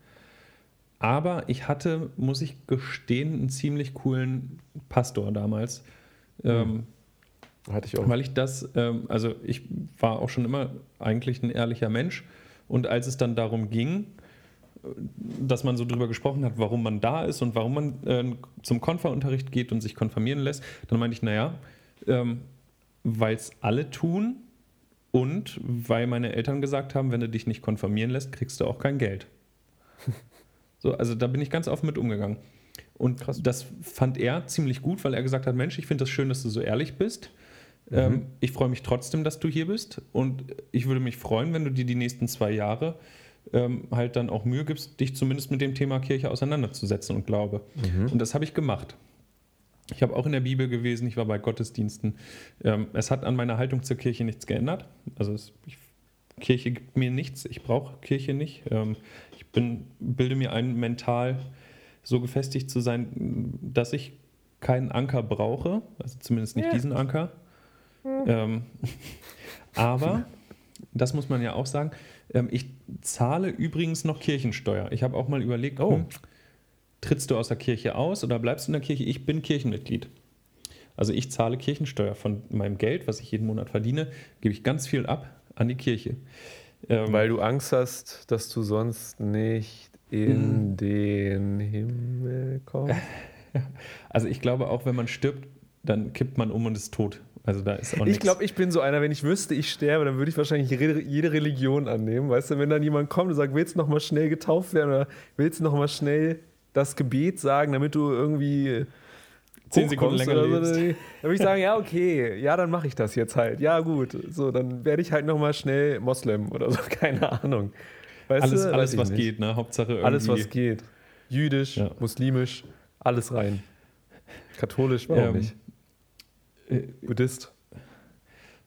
Aber ich hatte, muss ich gestehen, einen ziemlich coolen Pastor damals. Ähm, hatte ich auch. Weil ich das, ähm, also ich war auch schon immer eigentlich ein ehrlicher Mensch. Und als es dann darum ging, dass man so drüber gesprochen hat, warum man da ist und warum man äh, zum Konferunterricht geht und sich konfirmieren lässt, dann meinte ich, naja, ähm, weil es alle tun und weil meine Eltern gesagt haben, wenn du dich nicht konfirmieren lässt, kriegst du auch kein Geld. [laughs] So, also da bin ich ganz offen mit umgegangen. Und Krass. das fand er ziemlich gut, weil er gesagt hat: Mensch, ich finde das schön, dass du so ehrlich bist. Mhm. Ähm, ich freue mich trotzdem, dass du hier bist. Und ich würde mich freuen, wenn du dir die nächsten zwei Jahre ähm, halt dann auch Mühe gibst, dich zumindest mit dem Thema Kirche auseinanderzusetzen und Glaube. Mhm. Und das habe ich gemacht. Ich habe auch in der Bibel gewesen, ich war bei Gottesdiensten. Ähm, es hat an meiner Haltung zur Kirche nichts geändert. Also es, ich, Kirche gibt mir nichts, ich brauche Kirche nicht. Ähm, bin, bilde mir ein, mental so gefestigt zu sein, dass ich keinen Anker brauche, also zumindest nicht ja. diesen Anker. Mhm. Ähm, [laughs] aber, das muss man ja auch sagen, ähm, ich zahle übrigens noch Kirchensteuer. Ich habe auch mal überlegt, oh, hm, trittst du aus der Kirche aus oder bleibst du in der Kirche? Ich bin Kirchenmitglied. Also ich zahle Kirchensteuer von meinem Geld, was ich jeden Monat verdiene, gebe ich ganz viel ab an die Kirche. Ähm, Weil du Angst hast, dass du sonst nicht in mhm. den Himmel kommst? [laughs] Also ich glaube auch, wenn man stirbt, dann kippt man um und ist tot. Also da ist auch Ich glaube, ich bin so einer, wenn ich wüsste, ich sterbe, dann würde ich wahrscheinlich jede, jede Religion annehmen. Weißt du, wenn dann jemand kommt und sagt, willst du noch mal schnell getauft werden oder willst du noch mal schnell das Gebet sagen, damit du irgendwie zehn Sekunden länger oder lebst. So, dann würde ich sagen, ja, okay, ja, dann mache ich das jetzt halt. Ja, gut. So, dann werde ich halt noch mal schnell Moslem oder so, [laughs] keine Ahnung. Weißt alles, du? Alles was nicht. geht, ne? Hauptsache irgendwie. Alles, was geht. Jüdisch, Ja. muslimisch, alles rein. Katholisch, warum Ähm, nicht? äh, Buddhist.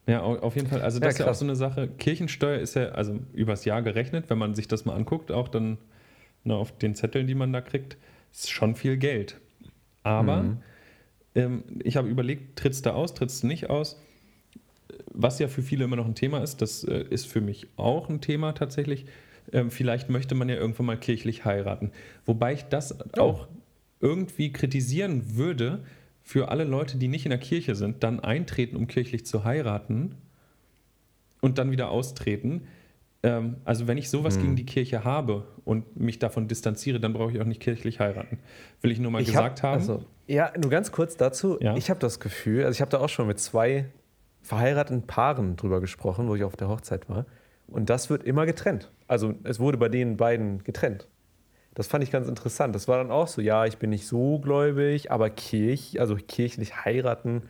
Ja, au- auf jeden Fall. Also Ja, das ist ja auch so eine Sache. Kirchensteuer ist ja, also übers Jahr gerechnet, wenn man sich das mal anguckt, auch dann ne, auf den Zetteln, die man da kriegt, ist schon viel Geld. Aber Mhm. Ähm, ich habe überlegt, trittst du aus, trittst du nicht aus? Was ja für viele immer noch ein Thema ist, das äh, ist für mich auch ein Thema tatsächlich. Ähm, vielleicht möchte man ja irgendwann mal kirchlich heiraten. Wobei ich das Oh. auch irgendwie kritisieren würde für alle Leute, die nicht in der Kirche sind, dann eintreten, um kirchlich zu heiraten und dann wieder austreten. Ähm, also wenn ich sowas Hm. gegen die Kirche habe und mich davon distanziere, dann brauche ich auch nicht kirchlich heiraten. Will ich nur mal Ich gesagt hab, haben. Also, ja, nur ganz kurz dazu. Ja. Ich habe das Gefühl, also ich habe da auch schon mit zwei verheirateten Paaren drüber gesprochen, wo ich auf der Hochzeit war. Und das wird immer getrennt. Also es wurde bei den beiden getrennt. Das fand ich ganz interessant. Das war dann auch so, ja, ich bin nicht so gläubig, aber Kirch, also kirchlich heiraten,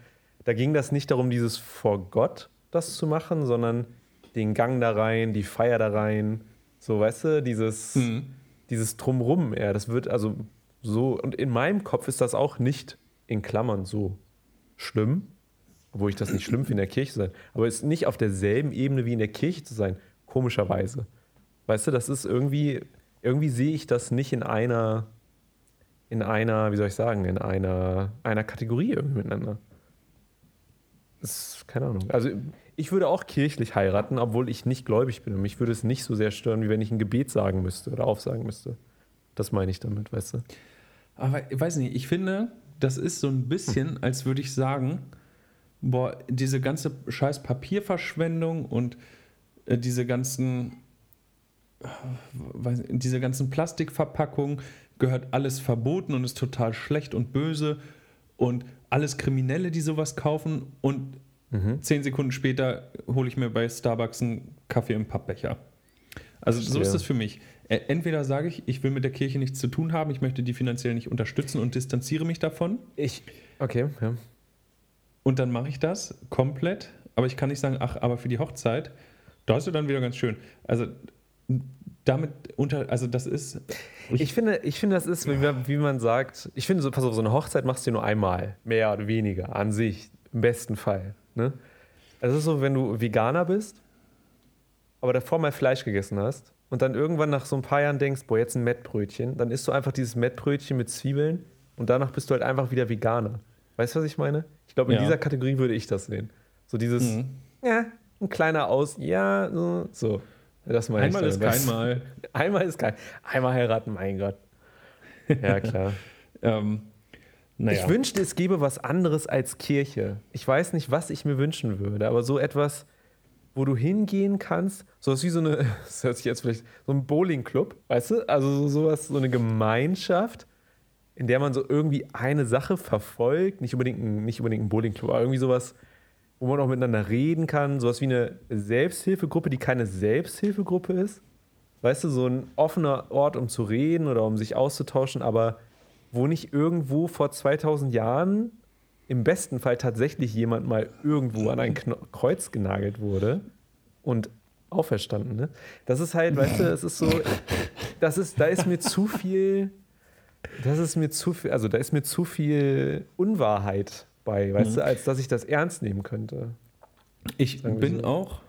da ging das nicht darum, dieses vor Gott das zu machen, sondern den Gang da rein, die Feier da rein. So, weißt du, dieses Mhm. dieses Drumrum eher, das wird also so, und in meinem Kopf ist das auch nicht in Klammern so schlimm, obwohl ich das nicht schlimm finde, in der Kirche zu sein, aber es ist nicht auf derselben Ebene wie in der Kirche zu sein, komischerweise. Weißt du, das ist irgendwie, irgendwie sehe ich das nicht in einer, in einer, wie soll ich sagen, in einer, einer Kategorie irgendwie miteinander. Das ist, keine Ahnung. Also ich würde auch kirchlich heiraten, obwohl ich nicht gläubig bin. Und mich würde es nicht so sehr stören, wie wenn ich ein Gebet sagen müsste oder aufsagen müsste. Das meine ich damit, weißt du? Aber ich weiß nicht, ich finde, das ist so ein bisschen, [laughs] als würde ich sagen, boah, diese ganze scheiß Papierverschwendung und äh, diese ganzen, äh, weiß, diese ganzen Plastikverpackungen gehört alles verboten und ist total schlecht und böse und alles Kriminelle, die sowas kaufen und zehn Sekunden später hole ich mir bei Starbucks einen Kaffee im Pappbecher. Also so Verstehe. ist das für mich. Ä- Entweder sage ich, ich will mit der Kirche nichts zu tun haben, ich möchte die finanziell nicht unterstützen und distanziere mich davon. Ich. Okay, ja. Und dann mache ich das komplett. Aber ich kann nicht sagen, ach, aber für die Hochzeit, da ist ja dann wieder ganz schön. Also damit unter, also das ist. Ich finde, ich finde, das ist, wie, man- wie man sagt, ich finde, so, pass auf, so eine Hochzeit machst du nur einmal, mehr oder weniger, an sich, im besten Fall. Ne? Also es ist so, wenn du Veganer bist, aber davor mal Fleisch gegessen hast und dann irgendwann nach so ein paar Jahren denkst, boah, jetzt ein Mettbrötchen, dann isst du einfach dieses Mettbrötchen mit Zwiebeln und danach bist du halt einfach wieder Veganer. Weißt du, was ich meine? Ich glaube, in Ja. dieser Kategorie würde ich das sehen. So dieses, Mhm. ja, ein kleiner Aus, ja, so. Das meine Einmal ich ist kein Mal. [laughs] Einmal ist kein. Einmal heiraten, mein Gott. Ja, klar. [laughs] Ähm, naja. Ich wünschte, es gäbe was anderes als Kirche. Ich weiß nicht, was ich mir wünschen würde, aber so etwas, wo du hingehen kannst, sowas wie so eine, [laughs] das hört sich jetzt vielleicht, so ein Bowling-Club, weißt du? Also so, sowas, so eine Gemeinschaft, in der man so irgendwie eine Sache verfolgt, nicht unbedingt ein, nicht unbedingt ein Bowling-Club, aber irgendwie sowas, wo man auch miteinander reden kann, sowas wie eine Selbsthilfegruppe, die keine Selbsthilfegruppe ist. Weißt du, so ein offener Ort, um zu reden oder um sich auszutauschen, aber wo nicht irgendwo vor 2000 Jahren im besten Fall tatsächlich jemand mal irgendwo an ein Kno Kreuz genagelt wurde und auferstanden. Ne? Das ist halt, weißt du, es ist so, das ist, da ist mir zu viel, das ist mir zu viel, also da ist mir zu viel Unwahrheit bei, weißt du, als dass ich das ernst nehmen könnte. Ich bin so. auch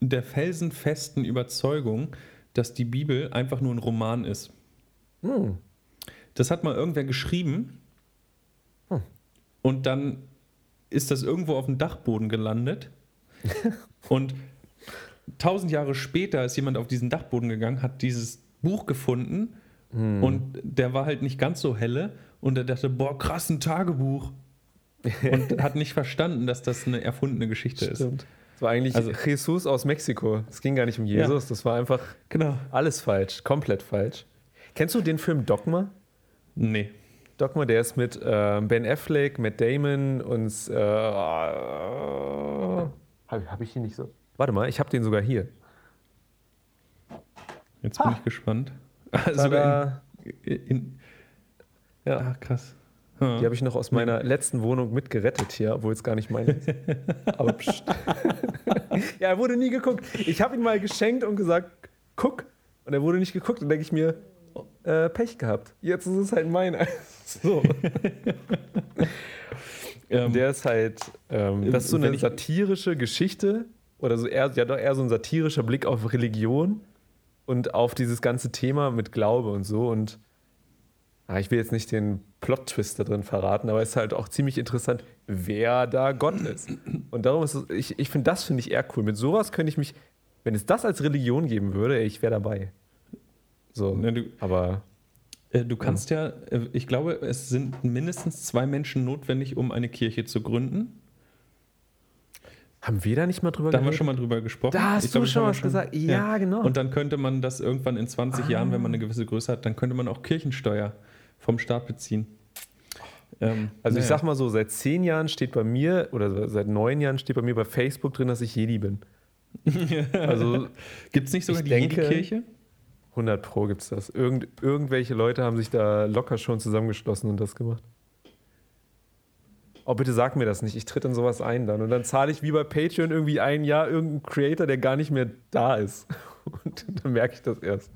der felsenfesten Überzeugung, dass die Bibel einfach nur ein Roman ist. Hm. Das hat mal irgendwer geschrieben. Und dann ist das irgendwo auf dem Dachboden gelandet [laughs] und tausend Jahre später ist jemand auf diesen Dachboden gegangen, hat dieses Buch gefunden Hm. und der war halt nicht ganz so helle und er dachte, boah, krass, ein Tagebuch. [laughs] und hat nicht verstanden, dass das eine erfundene Geschichte ist. Stimmt. Das war eigentlich Also- Jesus aus Mexiko. Es ging gar nicht um Jesus, das war einfach Genau. alles falsch, komplett falsch. Kennst du den Film Dogma? Nee. Dogma, der ist mit äh, Ben Affleck, Matt Damon und äh, habe hab ich ihn nicht so. Warte mal, ich habe den sogar hier. Jetzt bin Ha. ich gespannt. [laughs] Sogar in, in, Ja, ah, krass. Die habe ich noch aus meiner letzten Wohnung mitgerettet hier, obwohl es gar nicht meine ist. [laughs] Aber pst. [laughs] ja, er wurde nie geguckt. Ich habe ihn mal geschenkt und gesagt, guck. Und er wurde nicht geguckt. Und denke ich mir, äh, Pech gehabt. Jetzt ist es halt mein. [laughs] so. [laughs] Ähm, Der ist halt, ähm, das ist so eine satirische Geschichte oder so eher, ja doch eher so ein satirischer Blick auf Religion und auf dieses ganze Thema mit Glaube und so. Und ah, ich will jetzt nicht den Plot-Twist da drin verraten, aber es ist halt auch ziemlich interessant, wer da Gott ist. Und darum ist es, ich, ich finde, das finde ich eher cool. Mit sowas könnte ich mich, wenn es das als Religion geben würde, ich wäre dabei. So, ne, du, aber äh, du kannst ja, äh, ich glaube, es sind mindestens zwei Menschen notwendig, um eine Kirche zu gründen. haben wir da nicht mal drüber Da haben wir schon mal drüber gesprochen. Da hast Ich du das schon was gesagt. Ja, genau. Und dann könnte man das irgendwann in 20 Jahren, wenn man eine gewisse Größe hat, dann könnte man auch Kirchensteuer vom Staat beziehen. Ähm, Also ich naja. sag mal so, seit zehn Jahren steht bei mir, oder seit neun Jahren steht bei mir bei Facebook drin, dass ich Jedi bin. [laughs] Also Gibt es nicht sogar ich die denke- Jedi-Kirche? 100 Pro gibt's das. Irgend, irgendwelche Leute haben sich da locker schon zusammengeschlossen und das gemacht. Oh, bitte sag mir das nicht. Ich tritt in sowas ein dann. Und dann zahle ich wie bei Patreon irgendwie ein Jahr irgendeinen Creator, der gar nicht mehr da ist. [laughs] Und dann merke ich das erst.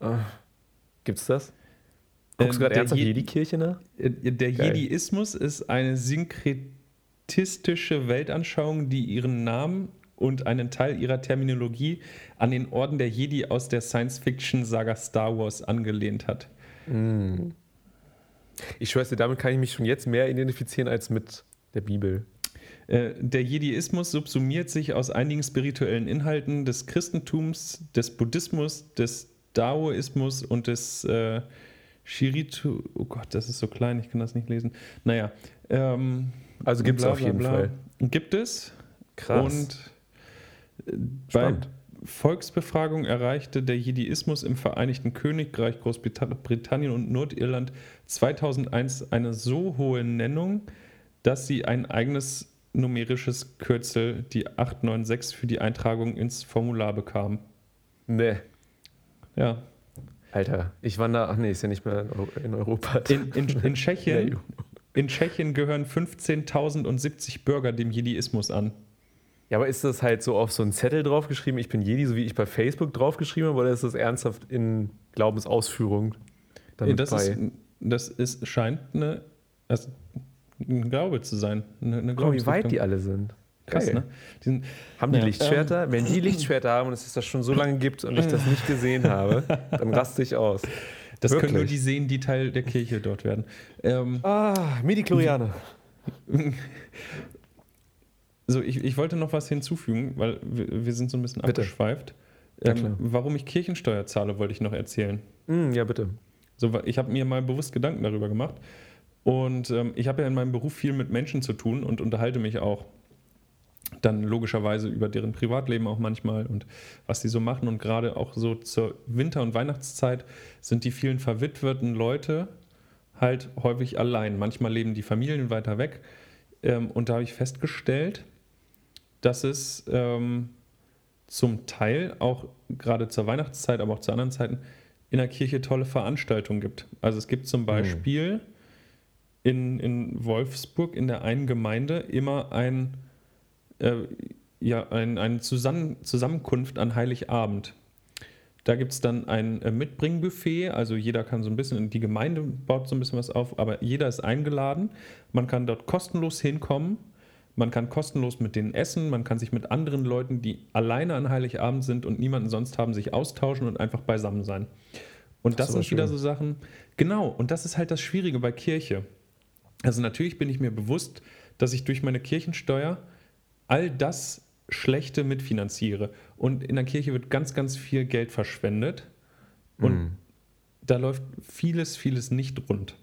Ah. Gibt's das? Guckst Ähm, du gerade der ernsthaft Je- Jedi-Kirche nach? Äh, Der. Jediismus ist eine synkretistische Weltanschauung, die ihren Namen und einen Teil ihrer Terminologie an den Orden der Jedi aus der Science-Fiction-Saga Star Wars angelehnt hat. Ich schwör's dir, damit kann ich mich schon jetzt mehr identifizieren als mit der Bibel. Äh, Der Jediismus subsumiert sich aus einigen spirituellen Inhalten des Christentums, des Buddhismus, des Daoismus und des äh, Shiritu. Oh Gott, das ist so klein, ich kann das nicht lesen. Naja. Ähm, Also gibt's bla, auf jeden bla. Fall. Gibt es. Krass. Und äh, bei Spannend. Volksbefragung erreichte der Jediismus im Vereinigten Königreich, Großbritannien und Nordirland 2001 eine so hohe Nennung, dass sie ein eigenes numerisches Kürzel, die 896, für die Eintragung ins Formular bekam. Nee. Ja. Alter, ich wandere. Ach nee, ist ja nicht mehr in, Euro, in Europa. In, in, in, [laughs] Tschechien, in Tschechien gehören 15.070 Bürger dem Jediismus an. Ja, aber ist das halt so auf so einen Zettel draufgeschrieben, ich bin Jedi, so wie ich bei Facebook draufgeschrieben habe, oder ist das ernsthaft in Glaubensausführung damit das, bei? ist, das ist, scheint eine, also ein Glaube zu sein. Eine, eine Guck wie weit die alle sind. Krass, Geil. ne? Die sind, Haben die Ja, Lichtschwerter? Wenn die [laughs] Lichtschwerter haben und es das schon so lange gibt und ich das nicht gesehen habe, dann raste ich aus. das können nur Wirklich? die sehen, die Teil der Kirche dort werden. Ähm, Ah, Midi-Chlorianer. [laughs] so, ich, ich wollte noch was hinzufügen, weil wir, wir sind so ein bisschen Bitte. abgeschweift. Ähm, warum ich Kirchensteuer zahle, wollte ich noch erzählen. Hm, ja, bitte. So, ich habe mir mal bewusst Gedanken darüber gemacht. Und ähm, ich habe ja in meinem Beruf viel mit Menschen zu tun und unterhalte mich auch dann logischerweise über deren Privatleben auch manchmal und was die so machen. Und gerade auch so zur Winter- und Weihnachtszeit sind die vielen verwitweten Leute halt häufig allein. Manchmal leben die Familien weiter weg. Ähm, und da habe ich festgestellt, dass es ähm, zum Teil auch gerade zur Weihnachtszeit, aber auch zu anderen Zeiten in der Kirche tolle Veranstaltungen gibt. Also es gibt zum Beispiel in, in Wolfsburg in der einen Gemeinde immer ein, äh, ja, ein, eine Zusammen Zusammenkunft an Heiligabend. Da gibt es dann ein äh, Mitbringbuffet, also jeder kann so ein bisschen, die Gemeinde baut so ein bisschen was auf, aber jeder ist eingeladen. Man kann dort kostenlos hinkommen, man kann kostenlos mit denen essen, man kann sich mit anderen Leuten, die alleine an Heiligabend sind und niemanden sonst haben, sich austauschen und einfach beisammen sein. Und Das das, sind wieder so Sachen, genau, und das ist halt das Schwierige bei Kirche. Also natürlich bin ich mir bewusst, dass ich durch meine Kirchensteuer all das Schlechte mitfinanziere. Und in der Kirche wird ganz, ganz viel Geld verschwendet. Und Hm. da läuft vieles, vieles nicht rund.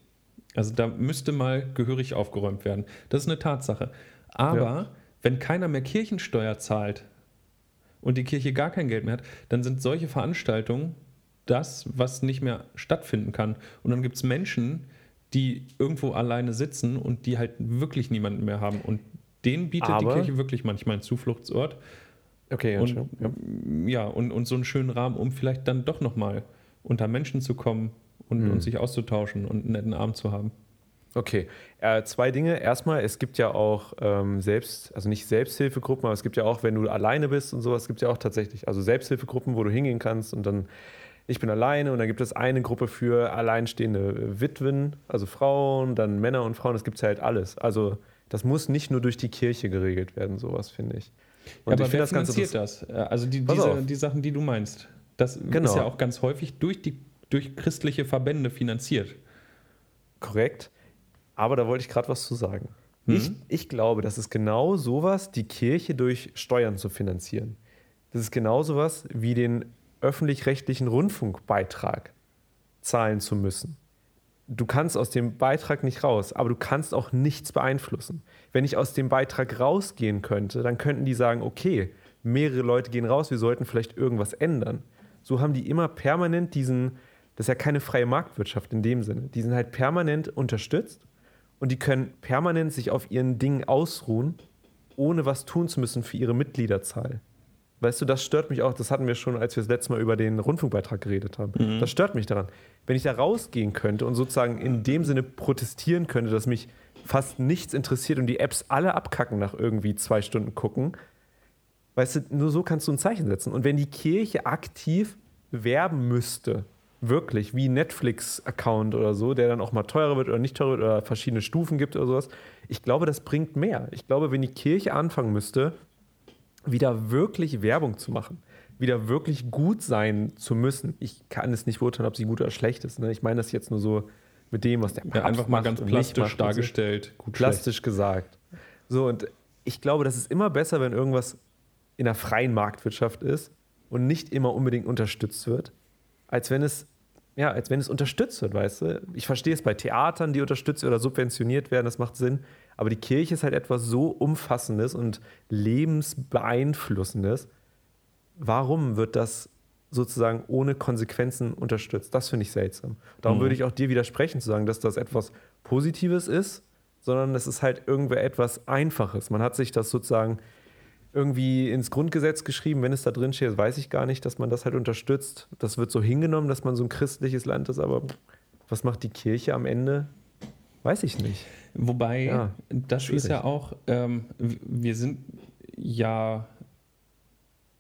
Also da müsste mal gehörig aufgeräumt werden. Das ist eine Tatsache. Aber Ja. wenn keiner mehr Kirchensteuer zahlt und die Kirche gar kein Geld mehr hat, dann sind solche Veranstaltungen das, was nicht mehr stattfinden kann. Und dann gibt es Menschen, die irgendwo alleine sitzen und die halt wirklich niemanden mehr haben. Und denen bietet Aber- die Kirche wirklich manchmal einen Zufluchtsort. Okay, ja, Und schon. ja. ja, und, und so einen schönen Rahmen, um vielleicht dann doch nochmal unter Menschen zu kommen und, Mhm. und sich auszutauschen und einen netten Abend zu haben. Okay, äh, zwei Dinge. Erstmal, es gibt ja auch ähm, selbst, also nicht Selbsthilfegruppen, aber es gibt ja auch, wenn du alleine bist und sowas, es gibt ja auch tatsächlich, also Selbsthilfegruppen, wo du hingehen kannst und dann, ich bin alleine und dann gibt es eine Gruppe für alleinstehende Witwen, also Frauen, dann Männer und Frauen, das gibt es ja halt alles. Also das muss nicht nur durch die Kirche geregelt werden, sowas finde ich. Und Ja, aber ich finde das ganz das? Äh, Also die, diese, die Sachen, die du meinst. Das Genau. ist ja auch ganz häufig durch, die, durch christliche Verbände finanziert. Korrekt. Aber da wollte ich gerade was zu sagen. Mhm. Ich, ich glaube, das ist genau sowas, die Kirche durch Steuern zu finanzieren. Das ist genau sowas wie den öffentlich-rechtlichen Rundfunkbeitrag zahlen zu müssen. Du kannst aus dem Beitrag nicht raus, aber du kannst auch nichts beeinflussen. Wenn ich aus dem Beitrag rausgehen könnte, dann könnten die sagen, okay, mehrere Leute gehen raus, wir sollten vielleicht irgendwas ändern. So haben die immer permanent diesen, das ist ja keine freie Marktwirtschaft in dem Sinne, die sind halt permanent unterstützt und die können permanent sich auf ihren Dingen ausruhen, ohne was tun zu müssen für ihre Mitgliederzahl. Weißt du, das stört mich auch, das hatten wir schon, als wir das letzte Mal über den Rundfunkbeitrag geredet haben. Das stört mich daran. Wenn ich da rausgehen könnte und sozusagen in dem Sinne protestieren könnte, dass mich fast nichts interessiert und die Apps alle abkacken nach irgendwie zwei Stunden gucken, weißt du, nur so kannst du ein Zeichen setzen. Und wenn die Kirche aktiv werben müsste, wirklich, wie ein Netflix-Account oder so, der dann auch mal teurer wird oder nicht teurer wird oder verschiedene Stufen gibt oder sowas, ich glaube, das bringt mehr. Ich glaube, wenn die Kirche anfangen müsste, wieder wirklich Werbung zu machen, wieder wirklich gut sein zu müssen. Ich kann es nicht beurteilen, ob sie gut oder schlecht ist. Ne? Ich meine das jetzt nur so mit dem, was der Ja, Papst einfach mal ganz plastisch dargestellt. Gut, plastisch gesagt. So, und ich glaube, das ist immer besser, wenn irgendwas in der freien Marktwirtschaft ist und nicht immer unbedingt unterstützt wird, als wenn es, ja, als wenn es unterstützt wird, weißt du? Ich verstehe es bei Theatern, die unterstützt oder subventioniert werden, das macht Sinn. Aber die Kirche ist halt etwas so Umfassendes und lebensbeeinflussendes. Warum wird das sozusagen ohne Konsequenzen unterstützt? Das finde ich seltsam. Darum Mhm. würde ich auch dir widersprechen, zu sagen, dass das etwas Positives ist, sondern es ist halt irgendwer etwas Einfaches. Man hat sich das sozusagen irgendwie ins Grundgesetz geschrieben, wenn es da drin steht, weiß ich gar nicht, dass man das halt unterstützt. Das wird so hingenommen, dass man so ein christliches Land ist, aber was macht die Kirche am Ende? Weiß ich nicht. Wobei, Ja, das schwierig. ist ja auch, ähm, wir sind ja,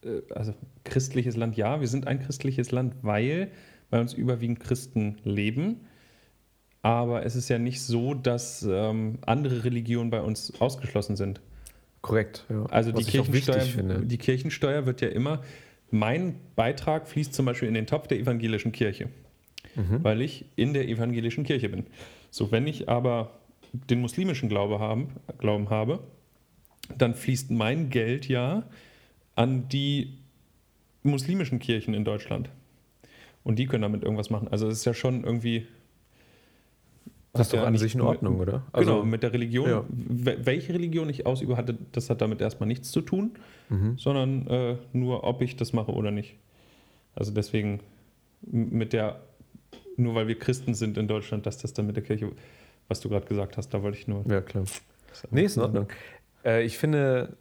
äh, also christliches Land, ja, wir sind ein christliches Land, weil bei uns überwiegend Christen leben. Aber es ist ja nicht so, dass ähm, andere Religionen bei uns ausgeschlossen sind. Korrekt. Ja. Also die Kirchensteuer, die Kirchensteuer wird ja immer, mein Beitrag fließt zum Beispiel in den Topf der evangelischen Kirche, Mhm. weil ich in der evangelischen Kirche bin. So, wenn ich aber den muslimischen Glaube haben, Glauben habe, dann fließt mein Geld ja an die muslimischen Kirchen in Deutschland. Und die können damit irgendwas machen. Also es ist ja schon irgendwie. Das ist doch an sich in mit- Ordnung, oder? genau, mit der Religion. ja. Wel- Welche Religion ich ausübe, hatte, das hat damit erstmal nichts zu tun, Mhm. sondern äh, nur, ob ich das mache oder nicht. Also deswegen mit der, nur weil wir Christen sind in Deutschland, dass das dann mit der Kirche, was du gerade gesagt hast, da wollte ich nur. Ja, klar. Nee, ist in Ordnung. Äh, ich finde,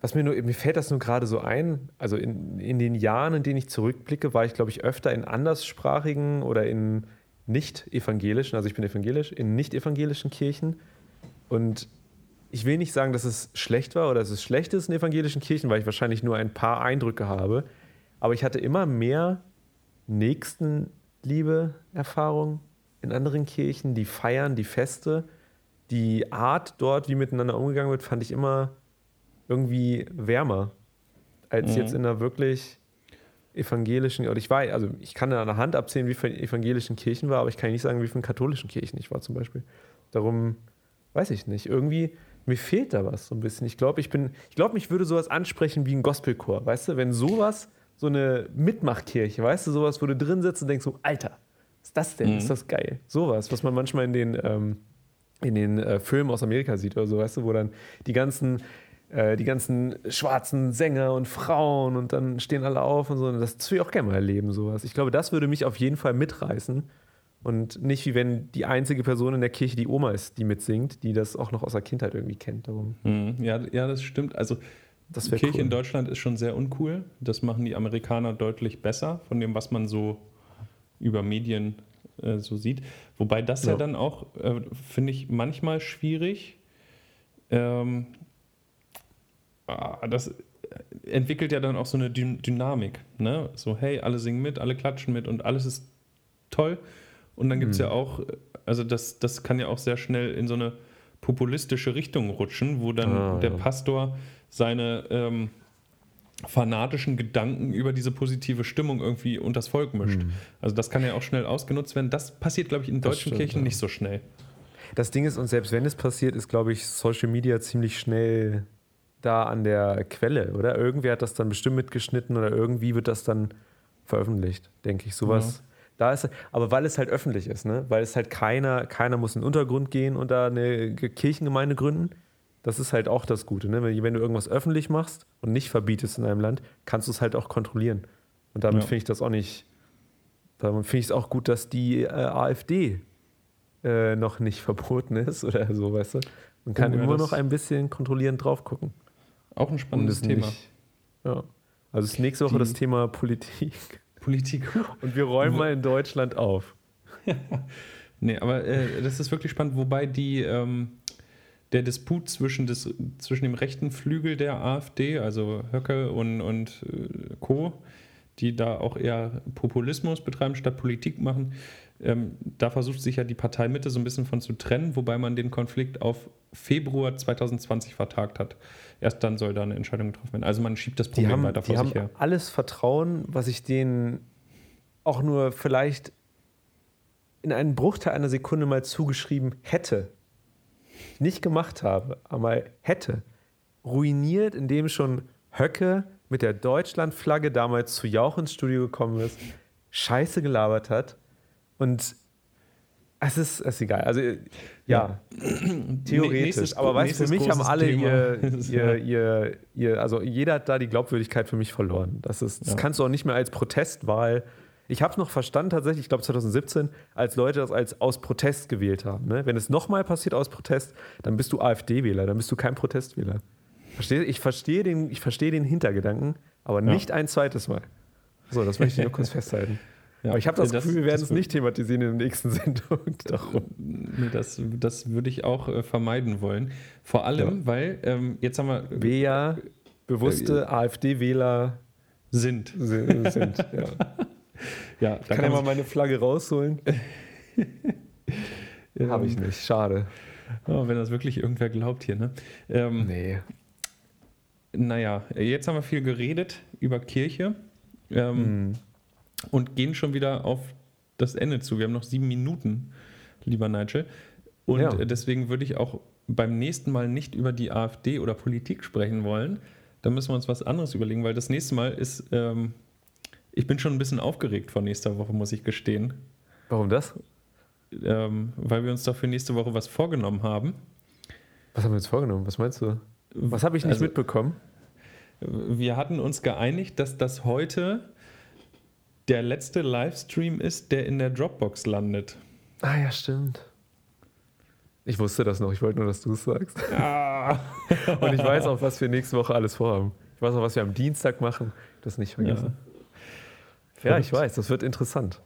was mir nur, mir fällt das nur gerade so ein, also in, in den Jahren, in denen ich zurückblicke, war ich, glaube ich, öfter in anderssprachigen oder in nicht-evangelischen, also ich bin evangelisch, in nicht-evangelischen Kirchen. Und ich will nicht sagen, dass es schlecht war oder dass es schlecht ist in evangelischen Kirchen, weil ich wahrscheinlich nur ein paar Eindrücke habe. Aber ich hatte immer mehr Nächstenliebe-Erfahrung in anderen Kirchen, die Feiern, die Feste die Art dort, wie miteinander umgegangen wird, fand ich immer irgendwie wärmer als Mhm. jetzt in einer wirklich evangelischen, oder ich war, also ich kann an der Hand abzählen, wie viele evangelischen Kirchen war, aber ich kann nicht sagen, wie viele katholischen Kirchen ich war zum Beispiel. Darum weiß ich nicht. Irgendwie, mir fehlt da was so ein bisschen. Ich glaube, ich bin, ich glaube, mich würde sowas ansprechen wie ein Gospelchor, weißt du, wenn sowas, so eine Mitmachkirche, weißt du, sowas, wo du drin sitzt und denkst so, Alter, was ist das denn? Mhm. Ist das geil? Sowas, was man manchmal in den, ähm, in den äh, Filmen aus Amerika sieht oder so, weißt du, wo dann die ganzen äh, die ganzen schwarzen Sänger und Frauen und dann stehen alle auf und so. Und das würde ich auch gerne mal erleben, sowas. Ich glaube, das würde mich auf jeden Fall mitreißen. Und nicht wie wenn die einzige Person in der Kirche die Oma ist, die mitsingt, die das auch noch aus der Kindheit irgendwie kennt. Darum. Mhm. Ja, ja, das stimmt. Also Das Kirche cool. in Deutschland ist schon sehr uncool. Das machen die Amerikaner deutlich besser, von dem, was man so über Medien äh, so sieht. Wobei das ja, Ja. dann auch, äh, finde ich, manchmal schwierig. Ähm, das entwickelt ja dann auch so eine Dy Dynamik. Ne? So, hey, alle singen mit, alle klatschen mit und alles ist toll. Und dann gibt es Mhm. ja auch, also das, das kann ja auch sehr schnell in so eine populistische Richtung rutschen, wo dann Ah, der ja. Pastor seine ähm, fanatischen Gedanken über diese positive Stimmung irgendwie unters Volk mischt. Mhm. Also das kann ja auch schnell ausgenutzt werden. Das passiert, glaube ich, in deutschen stimmt, Kirchen ja. nicht so schnell. Das Ding ist, und selbst wenn es passiert, ist, glaube ich, Social Media ziemlich schnell da an der Quelle, oder? Irgendwer hat das dann bestimmt mitgeschnitten oder irgendwie wird das dann veröffentlicht, denke ich. Sowas. Da ist, aber weil es halt öffentlich ist, ne? Weil es halt keiner, keiner muss in den Untergrund gehen und da eine Ge- Kirchengemeinde gründen. Das ist halt auch das Gute, ne? Wenn, wenn du irgendwas öffentlich machst und nicht verbietest in einem Land, kannst du es halt auch kontrollilieren. Und damit Ja. finde ich das auch nicht. Damit finde ich es auch gut, dass die äh, AfD äh, noch nicht [laughs] verboten ist oder so, weißt du? Man kann Oh ja, immer noch ein bisschen kontrollierend drauf gucken. Auch ein spannendes es Thema. nicht- Ja. Also ist nächste Woche Die- das Thema Politik. [laughs] Politik. Und wir räumen mal in Deutschland auf. [laughs] Nee, aber äh, das ist wirklich spannend, wobei die, ähm, der Disput zwischen, des, zwischen dem rechten Flügel der AfD, also Höcke und, und äh, Co., die da auch eher Populismus betreiben statt Politik machen, ähm, da versucht sich ja die Partei Mitte so ein bisschen von zu trennen, wobei man den Konflikt auf Februar 2020 vertagt hat. Erst dann soll da eine Entscheidung getroffen werden. Also man schiebt das Problem haben, weiter vor die haben sich her. alles Vertrauen, was ich denen auch nur vielleicht in einen Bruchteil einer Sekunde mal zugeschrieben hätte. Nicht gemacht habe, aber hätte. Ruiniert, indem schon Höcke mit der Deutschlandflagge damals zu Jauch ins Studio gekommen ist, Scheiße gelabert hat und es ist, es ist egal. Also, ja, [clears throat] theoretisch. Nächstes- aber weißt du, für mich haben alle ihr, [laughs] ihr, ihr, ihr, also jeder hat da die Glaubwürdigkeit für mich verloren. Das, ist, das Ja. kannst du auch nicht mehr als Protestwahl. Ich habe es noch verstanden tatsächlich, ich glaube 2017, als Leute das als aus Protest gewählt haben. Ne? Wenn es nochmal passiert aus Protest, dann bist du AfD-Wähler, dann bist du kein Protestwähler. Versteh, ich verstehe den, ich verstehe den Hintergedanken, aber Ja. nicht ein zweites Mal. So, das möchte ich nur kurz [laughs] festhalten. Ja, Aber ich habe das, das- Gefühl, wir werden es nicht thematisieren in der nächsten [laughs] Sendung. Darum. Nee, das, das würde ich auch äh, vermeiden wollen. Vor allem, weil ähm, jetzt haben wir Wer bewusste AfD-Wähler sind. si- [laughs] sind. Ja. Ja, da Kann kann ich mal meine Flagge rausholen? [laughs] ähm, Habe ich nicht, schade. Oh, wenn das wirklich irgendwer glaubt hier, ne? Ähm, Nee. Naja, jetzt haben wir viel geredet über Kirche ähm, Hm. Und gehen schon wieder auf das Ende zu. Wir haben noch sieben Minuten, lieber Nigel. Und Ja. deswegen würde ich auch beim nächsten Mal nicht über die AfD oder Politik sprechen wollen. Da müssen wir uns was anderes überlegen, weil das nächste Mal ist, ähm, ich bin schon ein bisschen aufgeregt vor nächster Woche, muss ich gestehen. Warum das? Ähm, weil wir uns dafür nächste Woche was vorgenommen haben. Was haben wir uns vorgenommen? Was meinst du? Was habe ich nicht Also- mitbekommen? Wir hatten uns geeinigt, dass das heute der letzte Livestream ist, der in der Dropbox landet. Ah ja, stimmt. Ich wusste das noch, ich wollte nur, dass du es sagst. [laughs] Und ich weiß auch, was wir nächste Woche alles vorhaben. Ich weiß auch, was wir am Dienstag machen. Das nicht vergessen. Ja, Verrückt. ich weiß, das wird interessant.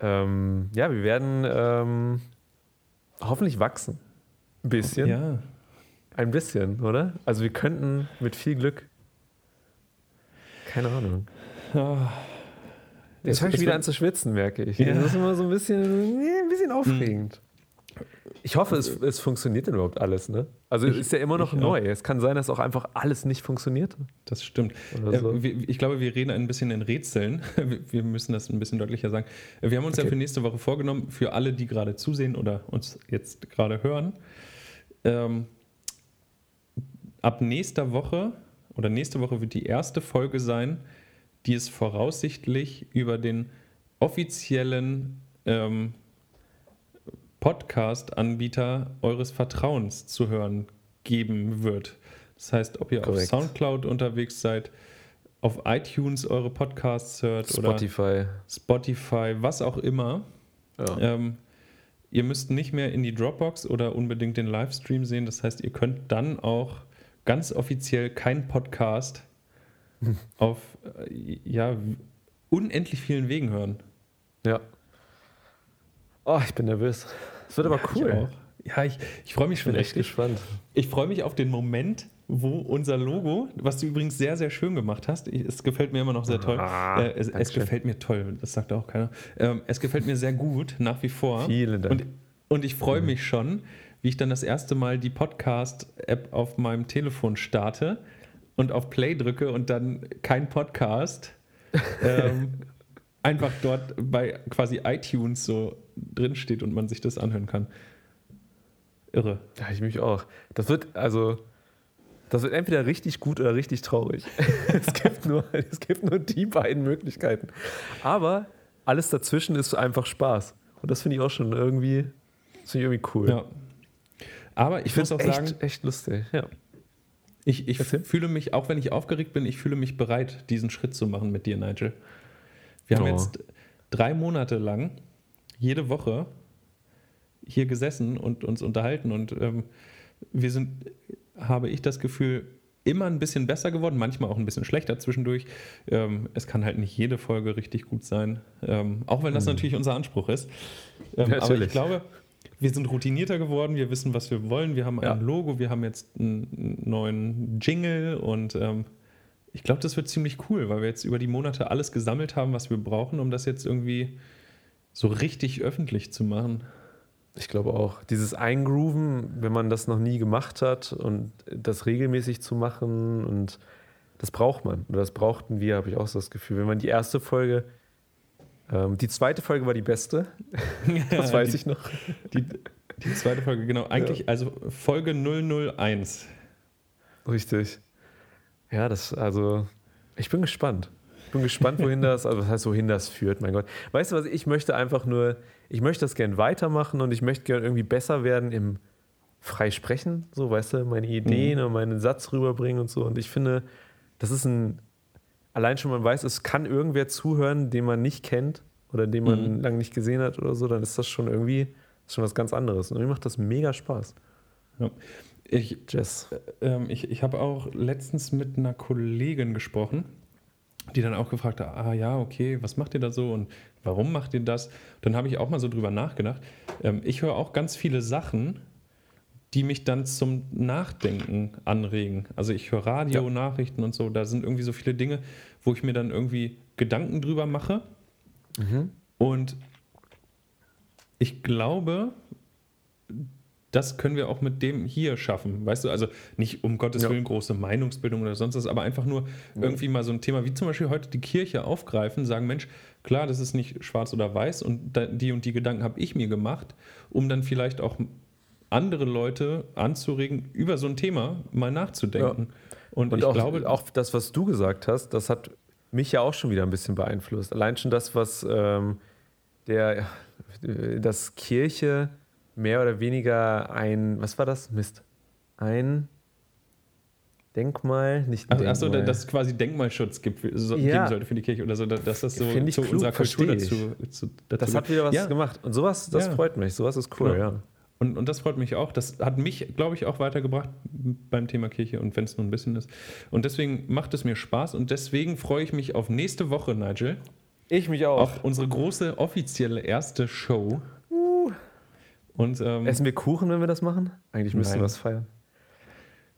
Ähm, ja, wir werden ähm, hoffentlich wachsen. Ein bisschen. Ja. Ein bisschen, oder? Also wir könnten mit viel Glück. Keine Ahnung. Ah, Jetzt fange ich wieder an zu schwitzen, merke ich. Ja. Das ist immer so ein bisschen, ein bisschen aufregend. Ich hoffe, es, es funktioniert denn überhaupt alles, ne? Also es Ich- ist ja immer noch neu. Es kann sein, dass auch einfach alles nicht funktioniert. Das stimmt. So. Ich glaube, wir reden ein bisschen in Rätseln. [laughs] Wir- müssen das ein bisschen deutlicher sagen. Wir haben uns ja Okay. für nächste Woche vorgenommen, für alle, die gerade zusehen oder uns jetzt gerade hören, ähm, ab nächster Woche oder nächste Woche wird die erste Folge sein, die es voraussichtlich über den offiziellen ähm, Podcast-Anbieter eures Vertrauens zu hören geben wird. Das heißt, ob ihr Korrekt. auf Soundcloud unterwegs seid, auf iTunes eure Podcasts hört Spotify. oder Spotify, was auch immer. Ja. Ähm, ihr müsst nicht mehr in die Dropbox oder unbedingt den Livestream sehen. Das heißt, ihr könnt dann auch ganz offiziell keinen Podcast [laughs] auf äh, ja, unendlich vielen Wegen hören. ja. Oh, ich bin nervös. Es wird aber Ich cool. auch. Ja, ich, ich freue mich Ich schon bin echt richtig. gespannt. Ich freue mich auf den Moment, wo unser Logo, was du übrigens sehr, sehr schön gemacht hast, ich, es gefällt mir immer noch sehr toll. Ah, äh, es, es gefällt mir toll, das sagt auch keiner. Ähm, es gefällt mir sehr gut, nach wie vor. Vielen Dank. Und, und ich freue mich schon, wie ich dann das erste Mal die Podcast-App auf meinem Telefon starte und auf Play drücke und dann kein Podcast. ähm, [laughs] einfach dort bei quasi iTunes so drin steht und man sich das anhören kann. Irre. Ja, ich mich auch. Das wird, also, das wird entweder richtig gut oder richtig traurig. [laughs] es, gibt nur, es gibt nur die beiden Möglichkeiten. Aber alles dazwischen ist einfach Spaß. Und das finde ich auch schon irgendwie, finde ich irgendwie cool. Ja. Aber ich, Ich finde auch es sagen, echt, echt lustig. Ja. Ich, ich Erzähl. fühle mich, auch wenn ich aufgeregt bin, ich fühle mich bereit, diesen Schritt zu machen mit dir, Nigel. Wir haben Oh. jetzt drei Monate lang jede Woche hier gesessen und uns unterhalten und ähm, wir sind, habe ich das Gefühl, immer ein bisschen besser geworden, manchmal auch ein bisschen schlechter zwischendurch. Ähm, es kann halt nicht jede Folge richtig gut sein, ähm, auch wenn das natürlich unser Anspruch ist. Ähm, aber ich glaube, wir sind routinierter geworden, wir wissen, was wir wollen, wir haben Ja. ein Logo, wir haben jetzt einen neuen Jingle und ähm, ich glaube, das wird ziemlich cool, weil wir jetzt über die Monate alles gesammelt haben, was wir brauchen, um das jetzt irgendwie so richtig öffentlich zu machen. Ich glaube auch. Dieses Eingrooven, wenn man das noch nie gemacht hat und das regelmäßig zu machen und das braucht man. Oder das brauchten wir, habe ich auch so das Gefühl. Wenn man die erste Folge, ähm, die zweite Folge war die beste, [laughs] das weiß die, ich noch. Die, die zweite Folge, genau. Eigentlich, also Folge 001. Richtig. Ja, das, also, ich bin gespannt. Ich bin gespannt, wohin das, also was heißt, wohin das führt, mein Gott. Weißt du was, ich möchte einfach nur, ich möchte das gern weitermachen und ich möchte gern irgendwie besser werden im Freisprechen, so, weißt du, meine Ideen und meinen Satz rüberbringen und so. Und ich finde, das ist ein, allein schon man weiß, es kann irgendwer zuhören, den man nicht kennt oder den man Mhm. lange nicht gesehen hat oder so, dann ist das schon irgendwie, schon was ganz anderes. Und mir macht das mega Spaß. Ja. Ich, Jess. ähm, ich, ich habe auch letztens mit einer Kollegin gesprochen, die dann auch gefragt hat, ah ja, okay, was macht ihr da so und warum macht ihr das? Dann habe ich auch mal so drüber nachgedacht. Ähm, ich höre auch ganz viele Sachen, die mich dann zum Nachdenken anregen. Also ich höre Radio, Ja. Nachrichten und so, da sind irgendwie so viele Dinge, wo ich mir dann irgendwie Gedanken drüber mache. Und ich glaube, das können wir auch mit dem hier schaffen. Weißt du, also nicht um Gottes Ja. Willen große Meinungsbildung oder sonst was, aber einfach nur irgendwie mal so ein Thema wie zum Beispiel heute die Kirche aufgreifen, sagen, Mensch, klar, das ist nicht schwarz oder weiß und die und die Gedanken habe ich mir gemacht, um dann vielleicht auch andere Leute anzuregen, über so ein Thema mal nachzudenken. Und, Und ich auch, glaube, auch das, was du gesagt hast, das hat mich ja auch schon wieder ein bisschen beeinflusst. Allein schon das, was ähm, der, dass Kirche mehr oder weniger ein, was war das? Mist. Ein Denkmal, nicht ein Ach, achso, Denkmal. dass es quasi Denkmalschutz gibt, so, Ja. geben sollte für die Kirche oder so, dass das so zu klug, unserer Kultur dazu, zu, dazu das hat wieder was Ja. gemacht. Und sowas, das Ja. freut mich. Sowas ist cool, Genau. ja. Und, und das freut mich auch. Das hat mich, glaube ich, auch weitergebracht beim Thema Kirche und wenn es nur ein bisschen ist. Und deswegen macht es mir Spaß und deswegen freue ich mich auf nächste Woche, Nigel. Ich mich Auf unsere große offizielle erste Show. Und ähm, Essen wir Kuchen, wenn wir das machen? Eigentlich müssen wir was feiern.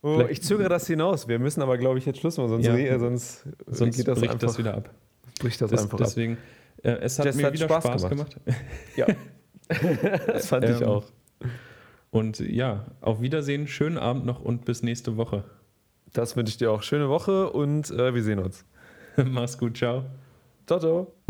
Oh, Vielleicht- ich zögere das hinaus. Wir müssen aber, glaube ich, jetzt Schluss machen, sonst, Ja. re- sonst, sonst geht das bricht einfach, das wieder ab. bricht das Das, einfach ab. deswegen, äh, es hat Das mir hat wieder Spaß Spaß, gemacht. Ja. [laughs] [laughs] das fand ich Ähm, auch. Und ja, auf Wiedersehen, schönen Abend noch und bis nächste Woche. Das wünsche ich dir auch. Schöne Woche und äh, wir sehen uns. [laughs] Mach's gut, ciao. Ciao, ciao.